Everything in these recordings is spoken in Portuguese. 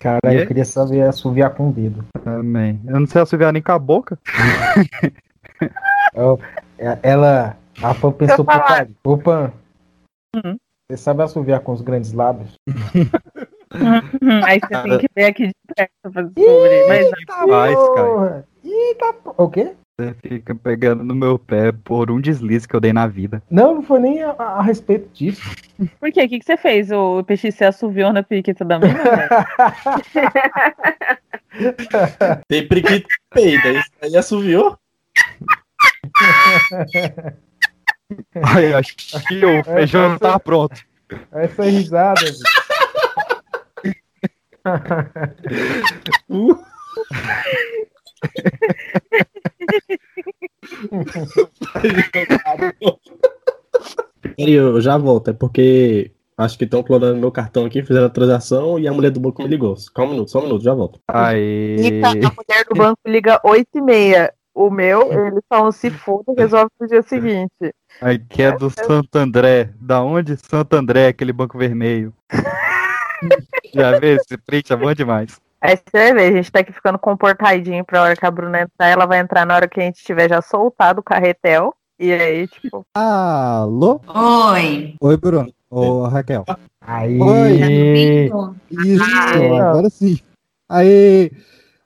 Cara, E eu aí? queria saber assoviar com o dedo. Também. Eu não sei assoviar nem com a boca. Eu- é- ela. A Pan pensou falar. putaria. Ô, Pan. Uhum. Você sabe assoviar com os grandes lábios? Hum, Aí você tem que ver aqui de perto pra fazer sobre. Mas Faz, cara. Porra. Eita, porra. O quê? Você fica pegando no meu pé por um deslize que eu dei na vida. Não, não foi nem a, a respeito disso. por quê? O que, que você fez? O PX você assoviou na periquita da velho? Tem priquito que peida, isso aí assoviou. Ai, acho que o feijão não tá pronto. Essa risada, bicho. Peraí, eu já volto, é porque acho que estão clonando meu cartão aqui, fizeram a transação e a mulher do banco me ligou. Calma um minuto, só um minuto, já volto. Aí. Eita, a mulher do banco liga 8 e meia. O meu, eles falam se foda, resolve no dia seguinte. Aí que é do Santo André. Da onde Santo André, aquele banco vermelho? Já vê? Esse print é bom demais. Aí você vai ver, a gente tá aqui ficando comportadinho pra hora que a Bruna entrar. Ela vai entrar na hora que a gente tiver já soltado o carretel. E aí, tipo, Alô? Oi. Oi, Bruno. Ô, Raquel. Aí. Oi. Isso, Ah, agora sim. Aí,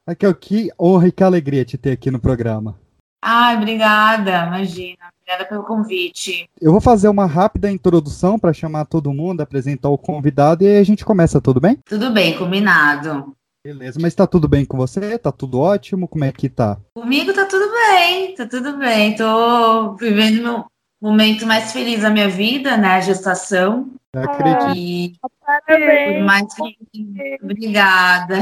Raquel, que honra e que alegria te ter aqui no programa. Ai, obrigada, imagina. Obrigada pelo convite. Eu vou fazer uma rápida introdução para chamar todo mundo, apresentar o convidado e aí a gente começa, tudo bem? Tudo bem, combinado. Beleza, mas tá tudo bem com você? Tá tudo ótimo? Como é que tá? Comigo tá tudo bem, tá tudo bem. Tô vivendo meu momento mais feliz da minha vida, né? A gestação. Eu acredito. E parabéns. mais obrigada.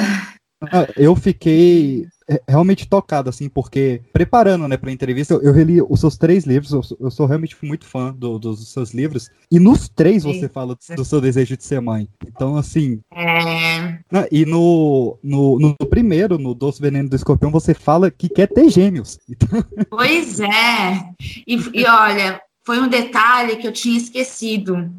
Ah, Eu fiquei é, realmente tocado, assim, porque preparando, né, pra entrevista, eu, eu reli os seus três livros, eu, sou- eu sou realmente muito fã do- dos seus livros, e nos três Sim. você fala do, do seu desejo de ser mãe. Então, assim, É, né, e no, no, no primeiro, no Doce Veneno do Escorpião, você fala que quer ter gêmeos. Então, pois é. E, e olha, foi um detalhe que eu tinha esquecido.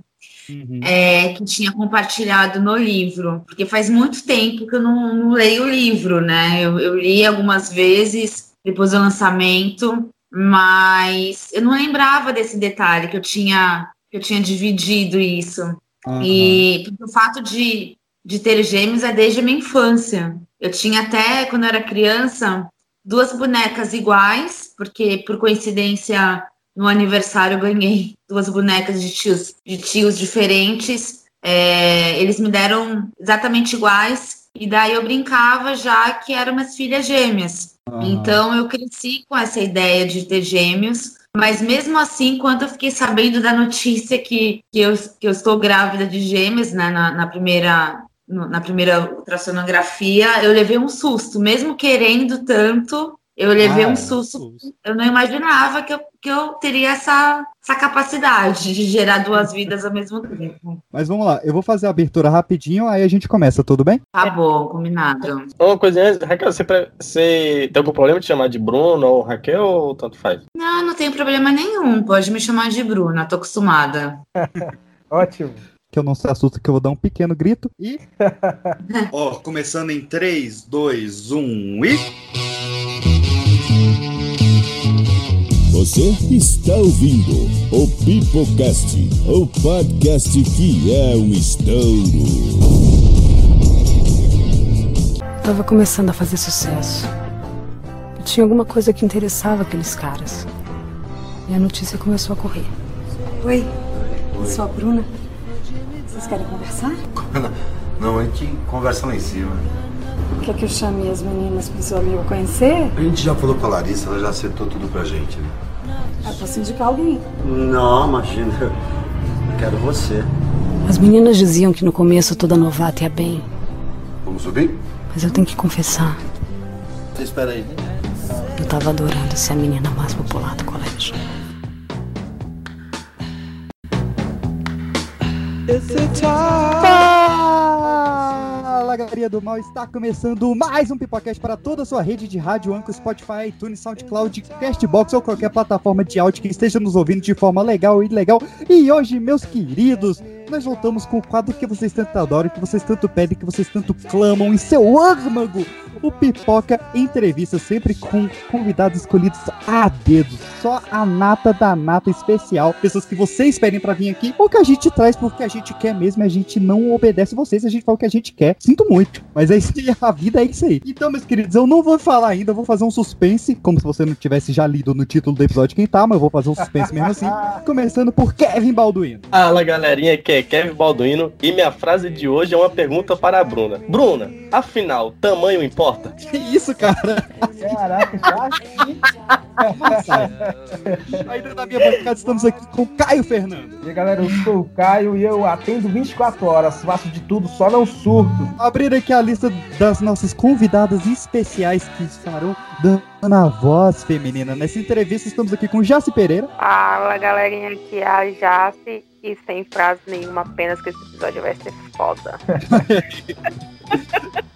É, que tinha compartilhado no livro, porque faz muito tempo que eu não, não leio o livro, né? Eu, eu li algumas vezes depois do lançamento, mas eu não lembrava desse detalhe que eu tinha que eu tinha dividido isso. aham. E o fato de, de ter gêmeos é desde a minha infância. Eu tinha até, quando eu era criança, duas bonecas iguais, porque por coincidência no aniversário eu ganhei duas bonecas de tios, de tios diferentes. É, eles me deram exatamente iguais, e daí eu brincava já que eram minhas filhas gêmeas. Então eu cresci com essa ideia de ter gêmeos, mas mesmo assim, quando eu fiquei sabendo da notícia que, que, eu, que eu estou grávida de gêmeos né, na, na primeira na primeira ultrassonografia, eu levei um susto, mesmo querendo tanto, eu levei Ah, um susto. Eu não imaginava que eu, que eu teria essa, essa capacidade de gerar duas vidas ao mesmo tempo. Mas vamos lá, eu vou fazer a abertura rapidinho, aí a gente começa, tudo bem? Tá bom, combinado. Uma coisinha antes, Raquel, você, você tem algum problema de chamar de Bruno ou Raquel ou tanto faz? Não, não tem problema nenhum. Pode me chamar de Bruna, tô acostumada. Ótimo. Que eu não se assusta que eu vou dar um pequeno grito e Ó, começando em 3, 2, 1 e. Você está ouvindo o Pipocast, o podcast que é um estouro. Tava começando a fazer sucesso. Eu tinha alguma coisa que interessava aqueles caras. E a notícia começou a correr. Oi, sou a Bruna. Vocês querem conversar? Não, a gente conversa lá em cima. Quer que eu chame as meninas pro seu amigo conhecer? A gente já falou com a Larissa, ela já acertou tudo pra gente, né? Eu posso indicar alguém. Não, imagina. Eu quero você. As meninas diziam que no começo toda novata ia bem. Vamos subir? Mas eu tenho que confessar, Você espera aí. eu tava adorando ser a menina mais popular do colégio. Fala, do mal, está começando mais um Pipocast para toda a sua rede de rádio, Anchor, Spotify, iTunes, SoundCloud, Castbox ou qualquer plataforma de áudio que esteja nos ouvindo de forma legal e legal. E hoje, meus queridos, nós voltamos com o quadro que vocês tanto adoram, que vocês tanto pedem, que vocês tanto clamam em seu âmago. O Pipoca Entrevista, sempre com convidados escolhidos a dedo. Só a nata da nata especial. Pessoas que vocês pedem pra vir aqui, ou que a gente traz porque a gente quer mesmo, a gente não obedece vocês, a gente fala o que a gente quer. Sinto muito, mas é isso aí, a vida é isso aí. Então, meus queridos, eu não vou falar ainda, eu vou fazer um suspense, como se você não tivesse já lido no título do episódio quem tá, mas eu vou fazer um suspense mesmo assim. Começando por Kevin Balduino. Fala galerinha, aqui é Kevin Balduino e minha frase de hoje é uma pergunta para a Bruna. Bruna, afinal, tamanho importa? Que isso, cara? Caraca, já Ainda na minha bancada estamos aqui com Caio Fernando. E aí, galera, eu sou o Caio e eu atendo 24 horas, faço de tudo, só não surto. Abrir aqui a lista das nossas convidadas especiais que estarão dando a voz feminina. Nessa entrevista estamos aqui com Jaci Pereira. Fala galerinha, aqui é a Jace e sem frase nenhuma, apenas que esse episódio vai ser foda.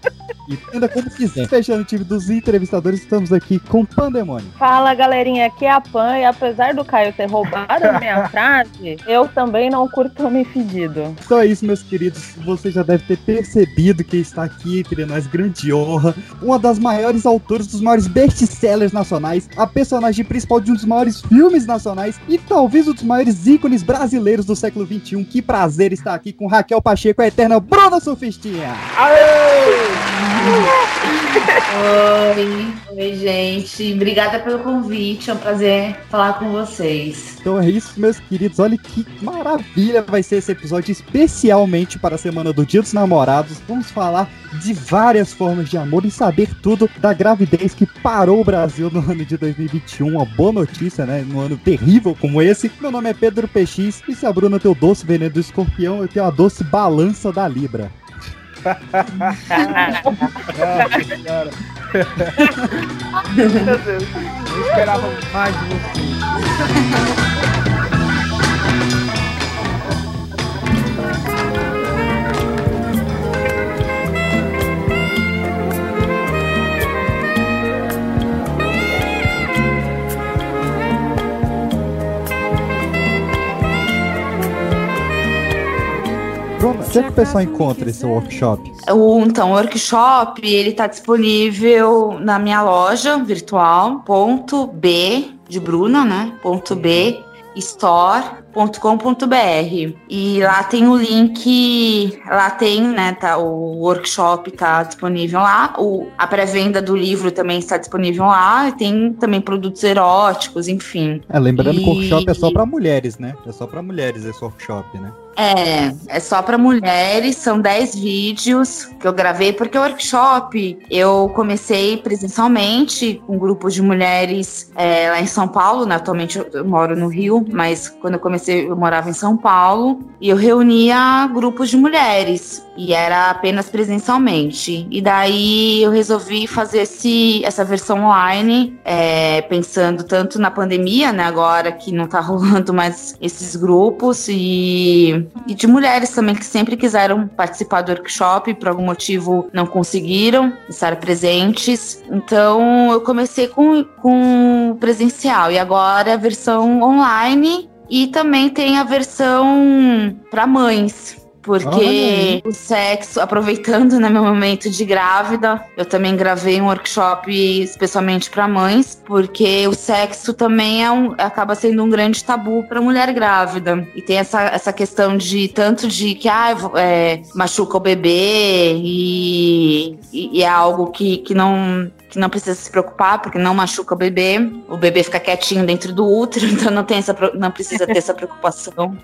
E ainda como quiser. Fechando o time dos entrevistadores, estamos aqui com Pandemônio. Fala galerinha, aqui é a Pan e apesar do Caio ter roubado a minha frase, eu também não curto homem fedido. Então é isso, meus queridos. Você já deve ter percebido que está aqui entre nós, grande honra. Uma das maiores autoras dos maiores best-sellers nacionais, a personagem principal de um dos maiores filmes nacionais e talvez um dos maiores ícones brasileiros do século XXI. Que prazer estar aqui com Raquel Pacheco, a eterna Bruna Sofistinha. Oi, oi, gente. Obrigada pelo convite. É um prazer falar com vocês. Então é isso, meus queridos. Olha que maravilha vai ser esse episódio, especialmente para a semana do Dia dos Namorados. Vamos falar de várias formas de amor e saber tudo da gravidez que parou o Brasil no ano de 2021. Uma boa notícia, né? Num ano terrível como esse. Meu nome é Pedro PX e se a Bruna tem o doce veneno do escorpião, eu tenho a doce balança da Libra. Cara. Meu Deus. Eu esperava mais de você. Bruna, onde é que o pessoal encontra esse workshop? O, então, o workshop, ele tá disponível na minha loja virtual, ponto B de Bruna, né? Ponto B store.com.br e lá tem o link, lá tem, né, tá, o workshop tá disponível lá, o, a pré-venda do livro também está disponível lá, e tem também produtos eróticos, enfim. É, lembrando que o E- workshop é só pra mulheres, né? É só pra mulheres esse workshop, né? É, é só para mulheres, são 10 vídeos que eu gravei, porque o workshop eu comecei presencialmente com grupos de mulheres é, lá em São Paulo, né? Atualmente eu- eu moro no Rio, mas quando eu comecei eu morava em São Paulo e eu reunia grupos de mulheres e era apenas presencialmente. E daí eu resolvi fazer esse, essa versão online, é, pensando tanto na pandemia, né? Agora que não tá rolando mais esses grupos e, e de mulheres também que sempre quiseram participar do workshop, por algum motivo não conseguiram estar presentes. Então eu comecei com, com presencial e agora a versão online e também tem a versão para mães. Porque o sexo, aproveitando né, meu momento de grávida, eu também gravei um workshop especialmente para mães, porque o sexo também é um, acaba sendo um grande tabu para mulher grávida. E tem essa, essa questão de tanto de que ah, é, machuca o bebê e, e- e é algo que, que não que não precisa se preocupar, porque não machuca o bebê. O bebê fica quietinho dentro do útero, então não, tem essa, não precisa ter essa preocupação.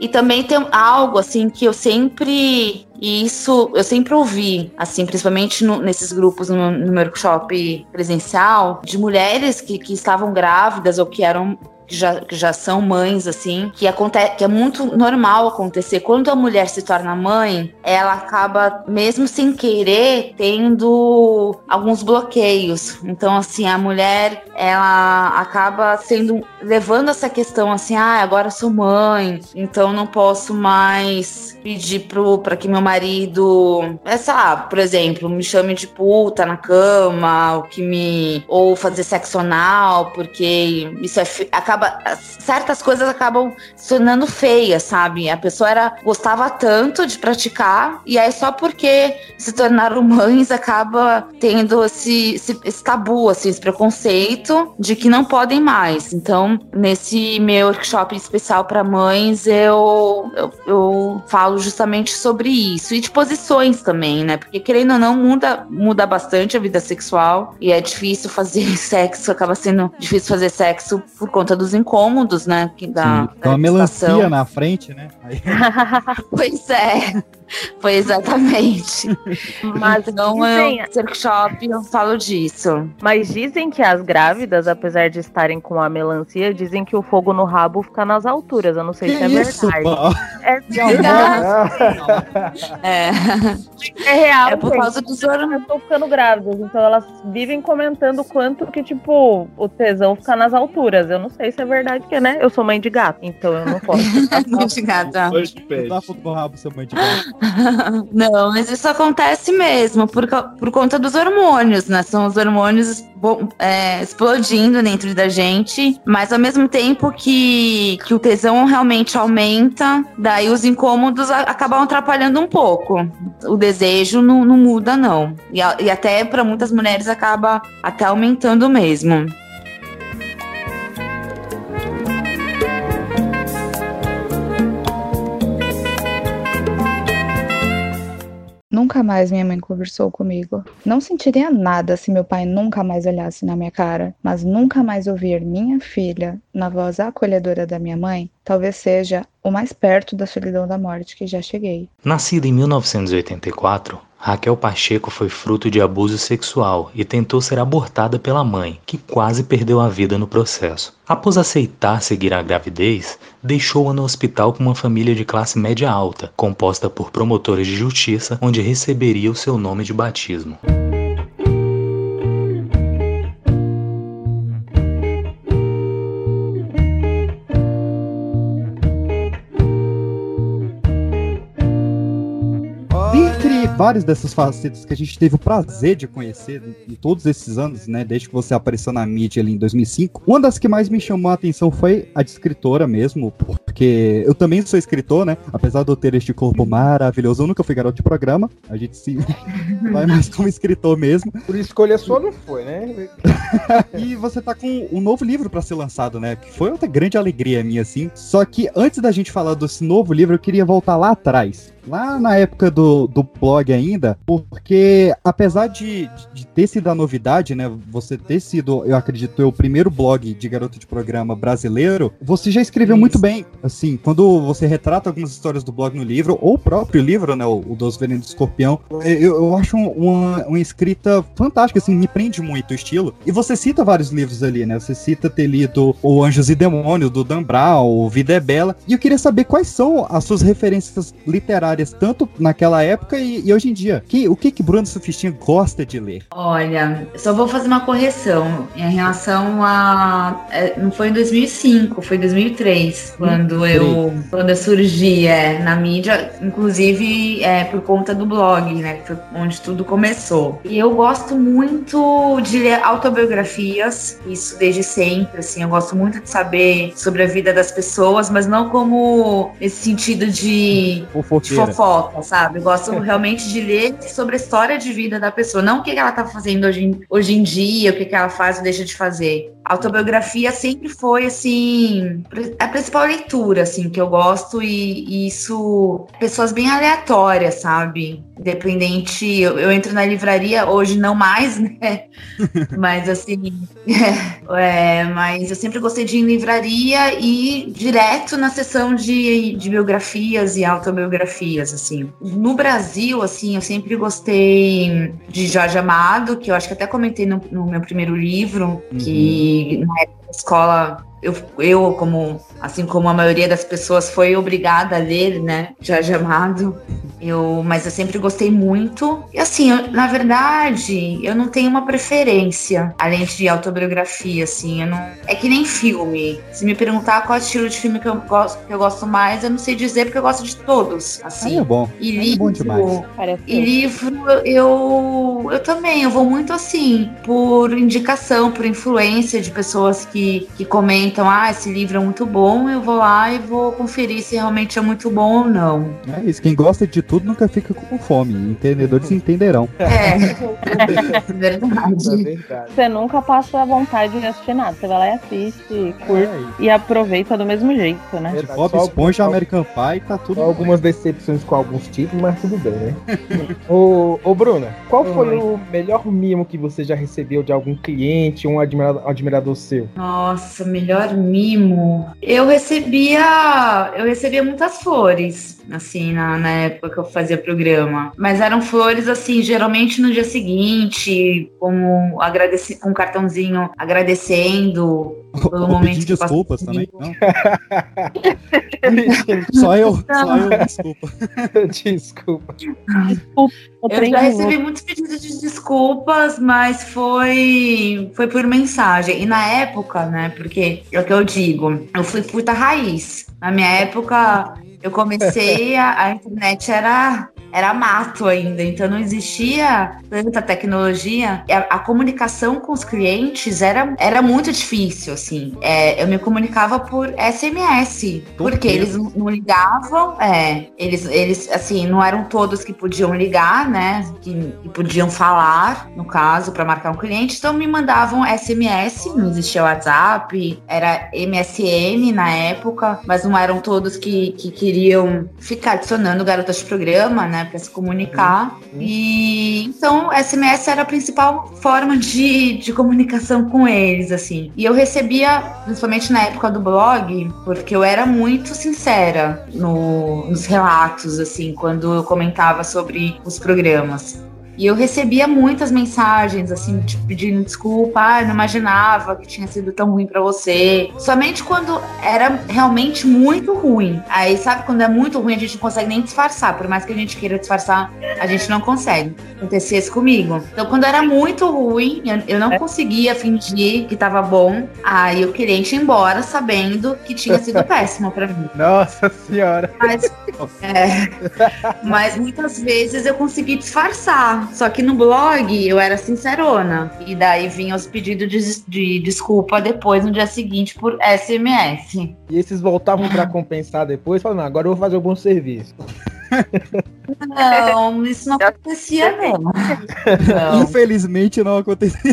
E também tem algo assim que eu sempre. E isso eu sempre ouvi, assim, principalmente no- nesses grupos no, no workshop presencial, de mulheres que, que estavam grávidas ou que eram. Que já, que já são mães, assim, que, aconte que é muito normal acontecer. Quando a mulher se torna mãe, ela acaba, mesmo sem querer, tendo alguns bloqueios. Então, assim, a mulher, ela acaba sendo, levando essa questão assim, ah, agora sou mãe, então não posso mais pedir pro, pra que meu marido, é, sei lá, por exemplo, me chame de puta na cama, ou que me, ou fazer sexo anal, porque isso é, acaba acaba certas coisas acabam se tornando feias, sabe? A pessoa era gostava tanto de praticar e aí só porque se tornaram mães acaba tendo esse, esse, esse tabu, assim, esse preconceito de que não podem mais. Então, nesse meu workshop especial para mães, eu, eu, eu falo justamente sobre isso e de posições também, né? Porque querendo ou não muda muda bastante a vida sexual e é difícil fazer sexo, acaba sendo difícil fazer sexo por conta dos incômodos, né? Que da, Sim, Então a melancia na frente, né? Aí... pois é. Foi exatamente. Mas então, dizem, eu, workshop, eu falo disso. mas dizem que as grávidas, apesar de estarem com a melancia, dizem que o fogo no rabo fica nas alturas. Eu não sei Que se é isso, verdade. pô? É verdade. É. É real. É por gente. causa dos hormônios. Estão ficando grávidas, então elas vivem comentando o quanto que, tipo, o tesão fica nas alturas. Eu não sei se é verdade que é, né? Eu sou mãe de gato, então eu não posso. Mãe de gata. Dá fogo no rabo, seu mãe de gato. Não, mas isso acontece mesmo por, por conta dos hormônios, né? São os hormônios é, explodindo dentro da gente, mas ao mesmo tempo que, que o tesão realmente aumenta, daí os incômodos a- acabam atrapalhando um pouco. O desejo não, não muda, não. E, e até para muitas mulheres acaba até aumentando mesmo. Nunca mais minha mãe conversou comigo. Não sentiria nada se meu pai nunca mais olhasse na minha cara, mas nunca mais ouvir minha filha na voz acolhedora da minha mãe, talvez seja o mais perto da solidão da morte que já cheguei. Nascida em 1984, Raquel Pacheco foi fruto de abuso sexual e tentou ser abortada pela mãe, que quase perdeu a vida no processo. Após aceitar seguir a gravidez, deixou-a no hospital com uma família de classe média alta, composta por promotores de justiça, onde receberia o seu nome de batismo. Várias dessas facetas que a gente teve o prazer de conhecer em todos esses anos, né, desde que você apareceu na mídia ali em 2005, uma das que mais me chamou a atenção foi a de escritora mesmo, porque eu também sou escritor, né, apesar de eu ter este corpo maravilhoso, eu nunca fui garoto de programa, a gente se vai mais como escritor mesmo. Por escolha sua não foi, né? e você tá com um novo livro pra ser lançado, né? Que foi outra grande alegria minha, assim. Só que antes da gente falar desse novo livro, eu queria voltar lá atrás. Lá na época do, do blog ainda, porque apesar de, de ter sido a novidade, né? Você ter sido, eu acredito, o primeiro blog de garoto de programa brasileiro, você já escreveu muito bem. Assim, quando você retrata algumas histórias do blog no livro, ou o próprio livro, né? O, o Dos Venenos do Escorpião, eu, eu acho uma, uma escrita fantástica, assim, me prende muito o estilo. E você cita vários livros ali, né? Você cita ter lido O Anjos e Demônios, do Dan Brown, o Vida é Bela. E eu queria saber quais são as suas referências literárias, tanto naquela época e, e hoje em dia. Que, o que que Bruno Sufistinha gosta de ler? Olha, só vou fazer uma correção em relação a. é, não foi em 2005, foi em 2003, quando eu, quando eu surgi é, na mídia, inclusive é, por conta do blog, né? que Foi onde tudo começou. E eu gosto muito de ler autobiografias, isso desde sempre, assim. Eu gosto muito de saber sobre a vida das pessoas, mas não como nesse sentido de, de fofoca, sabe? Eu gosto realmente de ler sobre a história de vida da pessoa, não o que ela tá fazendo hoje em, hoje em dia, o que, que ela faz ou deixa de fazer. A autobiografia sempre foi, assim, a principal leitura, assim, que eu gosto e, e isso, pessoas bem aleatórias, sabe? Independente, eu, eu entro na livraria, hoje não mais, né? Mas, assim, é, mas eu sempre gostei de ir em livraria e direto na sessão de, de biografias e autobiografias, assim. No Brasil, assim, eu sempre gostei de Jorge Amado, que eu acho que até comentei no, no meu primeiro livro, que na época da escola eu, eu, como assim como a maioria das pessoas, foi obrigada a ler, né? Jorge Amado. Eu, mas eu sempre gostei muito. E assim, eu- na verdade, eu não tenho uma preferência, além de autobiografia, assim. Eu não... É que nem filme. Se me perguntar qual é o estilo de filme que eu gosto, que eu gosto mais, eu não sei dizer porque eu gosto de todos. Assim. É bom. E Aí é bom livro, demais. E livro, eu, eu também, eu vou muito assim, por indicação, por influência de pessoas que, que comentam, ah, esse livro é muito bom, eu vou lá e vou conferir se realmente é muito bom ou não. É isso, quem gosta de tudo nunca fica com fome. Entendedores entenderão. É, verdade. verdade. Você nunca passa a vontade de assistir nada. Você vai lá e assiste, curte e aproveita do mesmo jeito, né? Verdade, Bob Esponja, American Pie, tá tudo. Algumas decepções com alguns títulos, mas tudo bem, né? ô, ô, Bruna, qual foi o melhor mimo que você já recebeu de algum cliente, um admirador, admirador seu? Nossa, melhor mimo. Eu recebia, eu recebia muitas flores, assim, na, na época que eu fazia programa. Mas eram flores, assim, geralmente no dia seguinte, com, um um cartãozinho agradecendo pelo Ou momento pedir que eu passei. desculpas também. Não. só eu, só eu, desculpa. Desculpa. Eu já recebi muitos pedidos de desculpas, mas foi foi por mensagem. E na época, né, porque é o que eu digo, eu fui puta raiz. Na minha época, eu comecei, a, a internet era era mato ainda, então não existia tanta tecnologia. A, a comunicação com os clientes era, era muito difícil, assim. É, eu me comunicava por SMS, porque eles não não ligavam, é, eles, eles, assim, não eram todos que podiam ligar, né, que, que podiam falar, no caso, para marcar um cliente, então me mandavam SMS, não existia WhatsApp, era MSN na época, mas não eram todos que, que queriam ficar adicionando garotas de programa, né, para se comunicar. E então SMS era a principal forma de, de comunicação com eles, assim. E eu recebia, principalmente na época do blog, porque eu era muito sincera no- nos relatos, assim, quando eu comentava sobre os programas. E eu recebia muitas mensagens, assim, tipo, pedindo desculpa, ah, eu não imaginava que tinha sido tão ruim pra você. Somente quando era realmente muito ruim. Aí, sabe, quando é muito ruim, a gente não consegue nem disfarçar. Por mais que a gente queira disfarçar, a gente não consegue. Acontecia isso comigo. Então, quando era muito ruim, eu, eu não conseguia fingir que tava bom. Aí o cliente ia embora sabendo que tinha sido péssimo pra mim. Nossa senhora. Mas, é, mas muitas vezes eu consegui disfarçar. Só que no blog eu era sincerona. E daí vinham os pedidos de, de desculpa depois, no dia seguinte, por SMS. E esses voltavam pra compensar depois, falando, "Não, agora eu vou fazer um bom serviço. Não, isso não acontecia, não. Não. Infelizmente não aconteceu.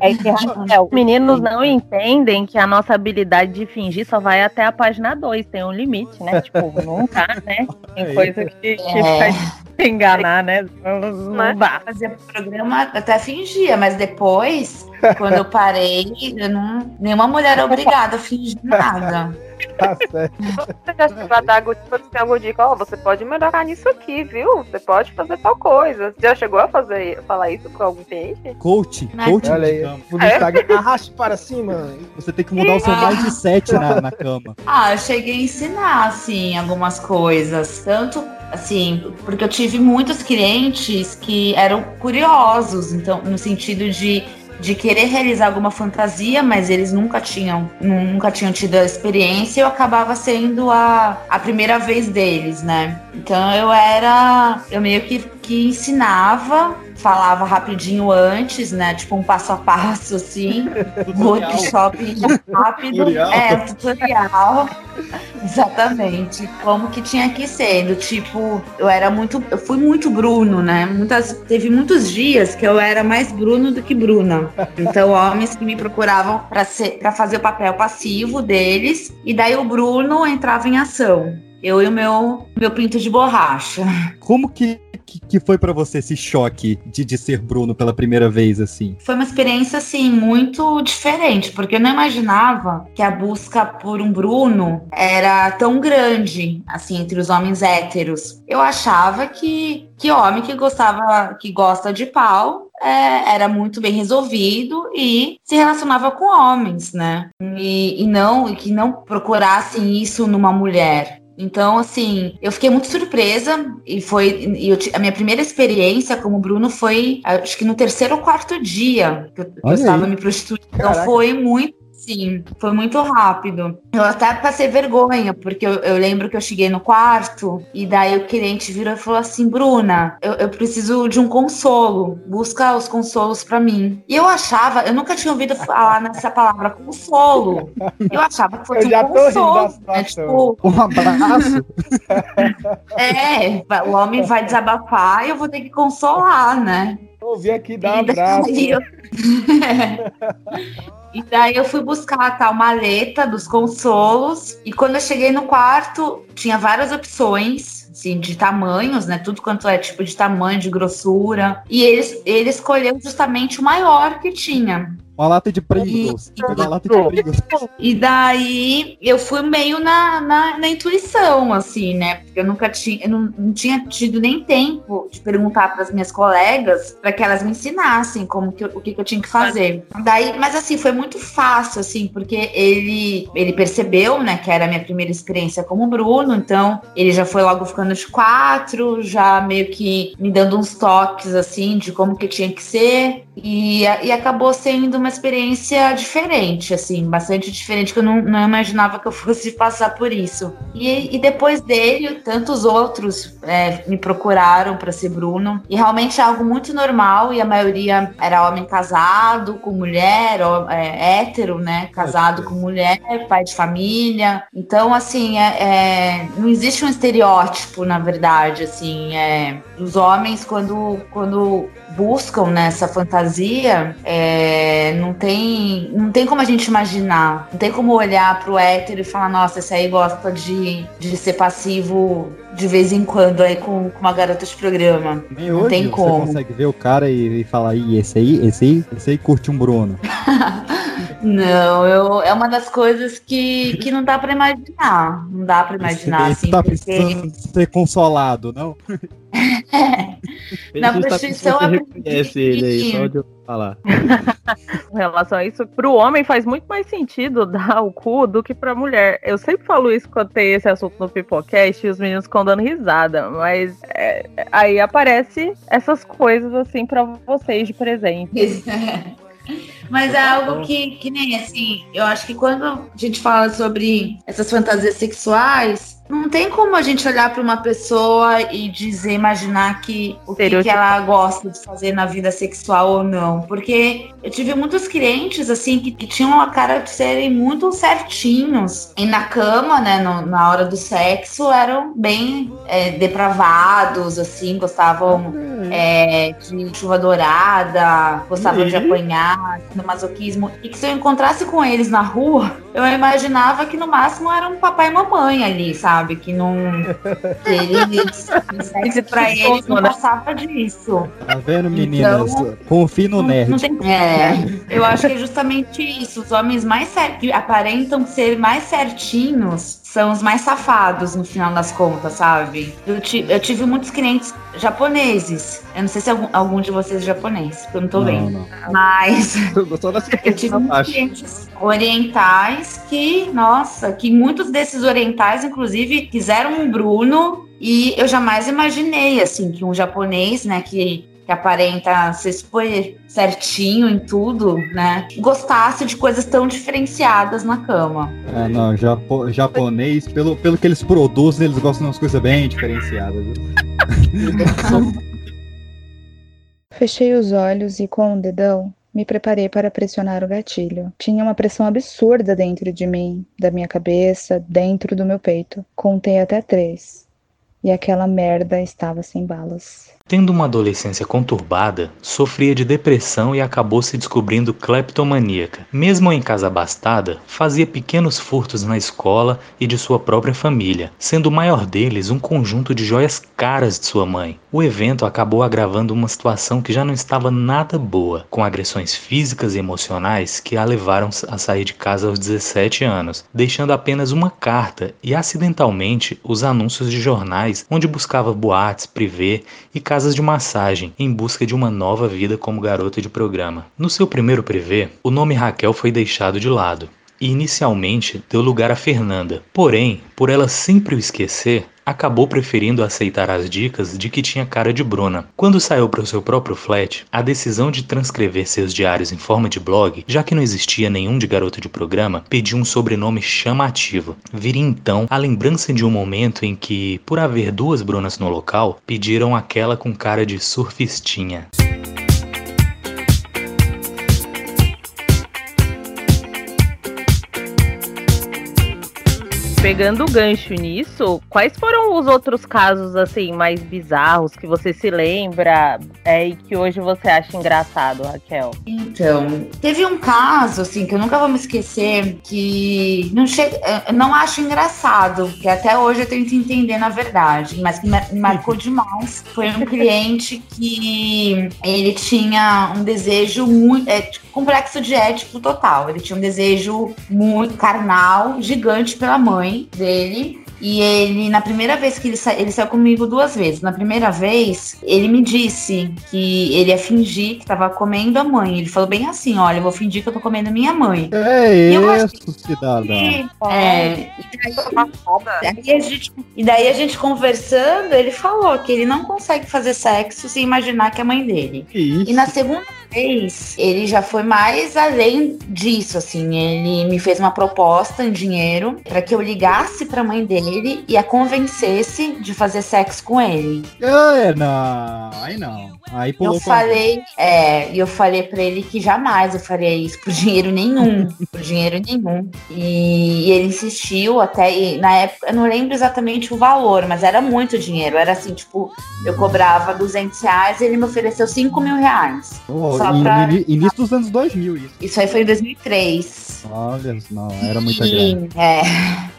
É que, Rafael, meninos não entendem que a nossa habilidade de fingir só vai até a página 2, tem um limite, né? Tipo, não dá, né? Tem É. coisa que, que É. faz enganar, né? Não dá. Fazia programa, até fingia, mas depois, quando eu parei, eu não, nenhuma mulher é obrigada a fingir nada. Tá certo. Você já chegou a dar tipo, tem alguma dica, ó, você pode melhorar nisso aqui, viu? Você pode fazer tal coisa. Você já chegou a fazer, falar isso com algum cliente? Coach, coach Olha aí, cama. no Instagram, arraste para cima. Você tem que mudar o seu Ah. mindset na, na cama. Ah, eu cheguei a ensinar, assim, algumas coisas. Tanto, assim, porque eu tive muitos clientes que eram curiosos, então, no sentido de, de querer realizar alguma fantasia, mas eles nunca tinham, nunca tinham tido a experiência eu acabava sendo a, a primeira vez deles, né? Então eu era, eu meio que, que ensinava, falava rapidinho antes, né? Tipo um passo a passo, assim, workshop rápido. Tutorial. É, tutorial. Exatamente. Como que tinha que ser. Do tipo, eu era muito. Eu fui muito Bruno, né? Muitas, teve muitos dias que eu era mais Bruno do que Bruna. Então, homens que me procuravam para fazer o papel passivo deles. E daí o Bruno entrava em ação. Eu e o meu, meu pinto de borracha. Como que, que, que foi pra você esse choque de, de ser Bruno pela primeira vez, assim? Foi uma experiência, assim, muito diferente, porque eu não imaginava que a busca por um Bruno era tão grande, assim, entre os homens héteros. Eu achava que, que homem que gostava, que gosta de pau, é, era muito bem resolvido e se relacionava com homens, né? E, e não, e que não procurassem isso numa mulher. Então, assim, eu fiquei muito surpresa e foi e eu a minha primeira experiência como Bruno foi, acho que no terceiro ou quarto dia que eu, que eu estava me prostituindo. Então foi muito Sim, foi muito rápido. Eu até passei vergonha, porque eu, eu lembro que eu cheguei no quarto e daí o cliente virou e falou assim: Bruna, eu, eu preciso de um consolo. Busca os consolos pra mim. E eu achava, eu nunca tinha ouvido falar nessa palavra consolo. Eu achava que fosse Eu já um consolo. Né? Tipo, Um abraço. é, o homem vai desabafar e eu vou ter que consolar, né? Eu aqui dar um abraço. eu- E daí eu fui buscar a tal maleta dos consolos. E quando eu cheguei no quarto, tinha várias opções. Assim, de tamanhos, né? Tudo quanto é tipo de tamanho, de grossura. E ele, ele escolheu justamente o maior que tinha. Uma lata de Pringles. Uma lata de Pringles. E daí eu fui meio na, na, na intuição, assim, né? Porque eu nunca tinha, eu não, não tinha tido nem tempo de perguntar para as minhas colegas para que elas me ensinassem como que, eu- o que, que eu tinha que fazer. Daí, mas assim, foi muito fácil, assim, porque ele, ele percebeu, né, que era a minha primeira experiência como Bruno, então ele já foi logo ficando de quatro, já meio que me dando uns toques, assim, de como que tinha que ser. E, e acabou sendo uma experiência diferente, assim, bastante diferente, que eu não, não imaginava que eu fosse passar por isso. E, e depois dele, tantos outros é, me procuraram para ser Bruno. E realmente é algo muito normal, e a maioria era homem casado, com mulher, ó, é, hétero, né? Casado com mulher, pai de família. Então, assim, é, é, não existe um estereótipo, na verdade, assim, é, os homens, quando, quando buscam nessa fantasia, é, não tem não tem como a gente imaginar, não tem como olhar pro hétero e falar, nossa, esse aí gosta de, de ser passivo de vez em quando aí com, com uma garota de programa. Nem não hoje tem você como. consegue ver o cara e, e falar, ih, esse aí, esse aí, esse aí curte um Bruno. Não, eu, é uma das coisas que, que não dá pra imaginar. Não dá pra imaginar, esse assim, tá porque... precisando ser consolado, não? Na Ele tá prostituição pensando é reconhece ele aí, só de eu falar. Com relação a isso, pro homem faz muito mais sentido dar o cu do que pra mulher. Eu sempre falo isso quando tem esse assunto no Pipocast e os meninos ficam dando risada, mas é, aí aparece essas coisas assim pra vocês de presente. Mas é algo que, que nem assim, eu acho que quando a gente fala sobre essas fantasias sexuais, não tem como a gente olhar para uma pessoa e dizer, imaginar que o que, que ela gosta de fazer na vida sexual ou não. Porque eu tive muitos clientes, assim, que, que tinham a cara de serem muito certinhos. E na cama, né, no- na hora do sexo, eram bem é, depravados, assim, gostavam é, de chuva dourada, gostavam de Ih. apanhar, do masoquismo. E que se eu encontrasse com eles na rua, eu imaginava que no máximo era um papai e mamãe ali, sabe? Que não. Que eles. sexo pra eles não passava disso. Tá vendo, meninas? Então, Confie no nerd. Não tem... É, eu acho que é justamente isso. Os homens mais cer- que aparentam ser mais certinhos são os mais safados no final das contas, sabe? Eu, eu tive muitos clientes japoneses. Eu não sei se algum, algum de vocês é japonês, porque eu não tô Não, vendo. não. Mas Eu eu tive muitos clientes orientais que, nossa, que muitos desses orientais, inclusive, quiseram um Bruno e eu jamais imaginei, assim, que um japonês, né, que, que aparenta ser super certinho em tudo, né, gostasse de coisas tão diferenciadas na cama. Ah, não, japo- japonês, pelo, pelo que eles produzem, eles gostam de umas coisas bem diferenciadas. Fechei os olhos e, com o dedão, me preparei para pressionar o gatilho. Tinha uma pressão absurda dentro de mim, da minha cabeça, dentro do meu peito. Contei até três. E aquela merda estava sem balas. Tendo uma adolescência conturbada, sofria de depressão e acabou se descobrindo cleptomaníaca. Mesmo em casa abastada, fazia pequenos furtos na escola e de sua própria família, sendo o maior deles um conjunto de joias caras de sua mãe. O evento acabou agravando uma situação que já não estava nada boa, com agressões físicas e emocionais que a levaram a sair de casa aos 17 anos, deixando apenas uma carta e acidentalmente os anúncios de jornais onde buscava boates, privê e casas de massagem em busca de uma nova vida como garota de programa. No seu primeiro privê, o nome Raquel foi deixado de lado. e inicialmente deu lugar a Fernanda. Porém, por ela sempre o esquecer, acabou preferindo aceitar as dicas de que tinha cara de Bruna. Quando saiu para o seu próprio flat, a decisão de transcrever seus diários em forma de blog, já que não existia nenhum de garota de programa, pediu um sobrenome chamativo. Viria então a lembrança de um momento em que, por haver duas Brunas no local, pediram aquela com cara de surfistinha. Pegando o gancho nisso, quais foram os outros casos assim mais bizarros que você se lembra é, e que hoje você acha engraçado, Raquel? Então, teve um caso assim que eu nunca vou me esquecer que não chega, eu não acho engraçado, que até hoje eu tento entender na verdade, mas que me marcou demais. Foi um cliente que ele tinha um desejo muito é, complexo de ético total. Ele tinha um desejo muito carnal, gigante pela mãe dele. E ele, na primeira vez que ele, sa ele saiu comigo duas vezes. Na primeira vez, ele me disse que ele ia fingir que tava comendo a mãe. Ele falou bem assim: olha, eu vou fingir que eu tô comendo minha mãe. É E isso, cidadão. É, e daí, daí a gente, e daí a gente conversando, ele falou que ele não consegue fazer sexo sem imaginar que é a mãe dele. E na segunda vez, ele já foi mais além disso, assim. Ele me fez uma proposta em dinheiro para que eu ligasse pra mãe dele e a convencesse de fazer sexo com ele. É, não. Aí não. Aí pulou Eu falei, é, e eu falei pra ele que jamais eu faria isso por dinheiro nenhum, por dinheiro nenhum. E, e ele insistiu até, e na época, eu não lembro exatamente o valor, mas era muito dinheiro. Era assim, tipo, eu cobrava 200 reais e ele me ofereceu 5 mil reais. Pô, Só e- pra- início dos anos 2000 isso. Isso aí foi em 2003. Olha, não, era muita E, grana. é,